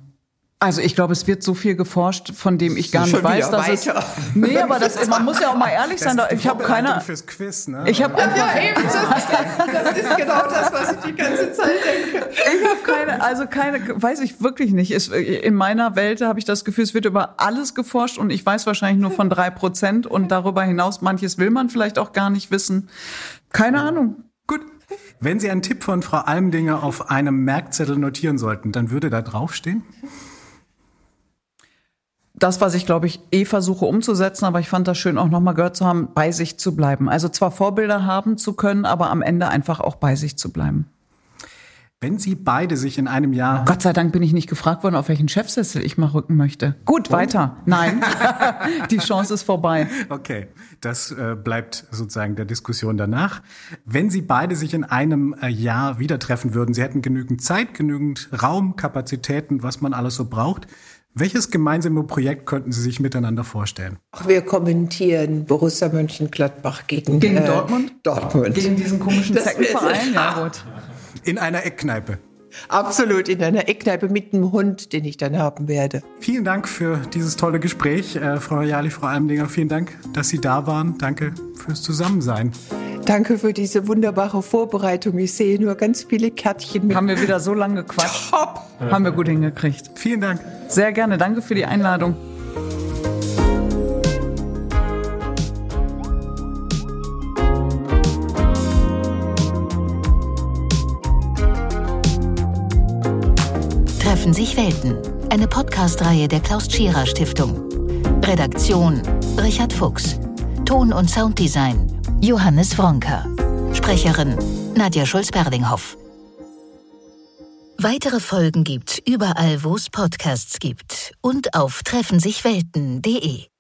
Also ich glaube, es wird so viel geforscht, von dem ich gar nicht Schon weiß, dass weiter. es. Nee, aber das, man muss ja auch mal ehrlich sein. da- die Ich habe keine. fürs Quiz, ne? Ich habe einfach. Ja, eben. Das ist, das ist genau das, was ich die ganze Zeit denke. Ich habe keine, also keine, weiß ich wirklich nicht. Es, in meiner Welt habe ich das Gefühl, es wird über alles geforscht und ich weiß wahrscheinlich nur von drei Prozent und darüber hinaus manches will man vielleicht auch gar nicht wissen. Keine Ahnung. Gut. Wenn Sie einen Tipp von Frau Almdinger auf einem Merkzettel notieren sollten, dann würde da draufstehen? Das, was ich glaube ich eh versuche umzusetzen, aber ich fand das schön auch nochmal gehört zu haben, bei sich zu bleiben. Also zwar Vorbilder haben zu können, aber am Ende einfach auch bei sich zu bleiben. Wenn Sie beide sich in einem Jahr Gott sei Dank bin ich nicht gefragt worden, auf welchen Chefsessel ich mal rücken möchte. Gut, weiter. Nein, <laughs> die Chance ist vorbei. Okay, das äh, bleibt sozusagen der Diskussion danach. Wenn Sie beide sich in einem äh, Jahr wieder treffen würden, Sie hätten genügend Zeit, genügend Raum, Kapazitäten, was man alles so braucht. Welches gemeinsame Projekt könnten Sie sich miteinander vorstellen? Ach, wir kommentieren Borussia Mönchengladbach gegen, Gegen äh, Dortmund? Dortmund. Gegen diesen komischen Zeckenverein, ja gut. In einer Eckkneipe. Absolut in einer Eckkneipe mit einem Hund, den ich dann haben werde. Vielen Dank für dieses tolle Gespräch, äh, Frau Jali, Frau Almdinger. Vielen Dank, dass Sie da waren. Danke fürs Zusammensein. Danke für diese wunderbare Vorbereitung. Ich sehe nur ganz viele Kärtchen mit. Haben wir wieder so lange gequatscht. Haben wir gut hingekriegt. Vielen Dank. Sehr gerne. Danke für die Einladung. Treffen sich Welten. Eine Podcast-Reihe der Klaus Tschira Stiftung. Redaktion Richard Fuchs. Ton- und Sounddesign Johannes Wronker. Sprecherin Nadja Schulz-Berlinghoff. Weitere Folgen gibt's überall, wo es Podcasts gibt und auf treffensichwelten.de.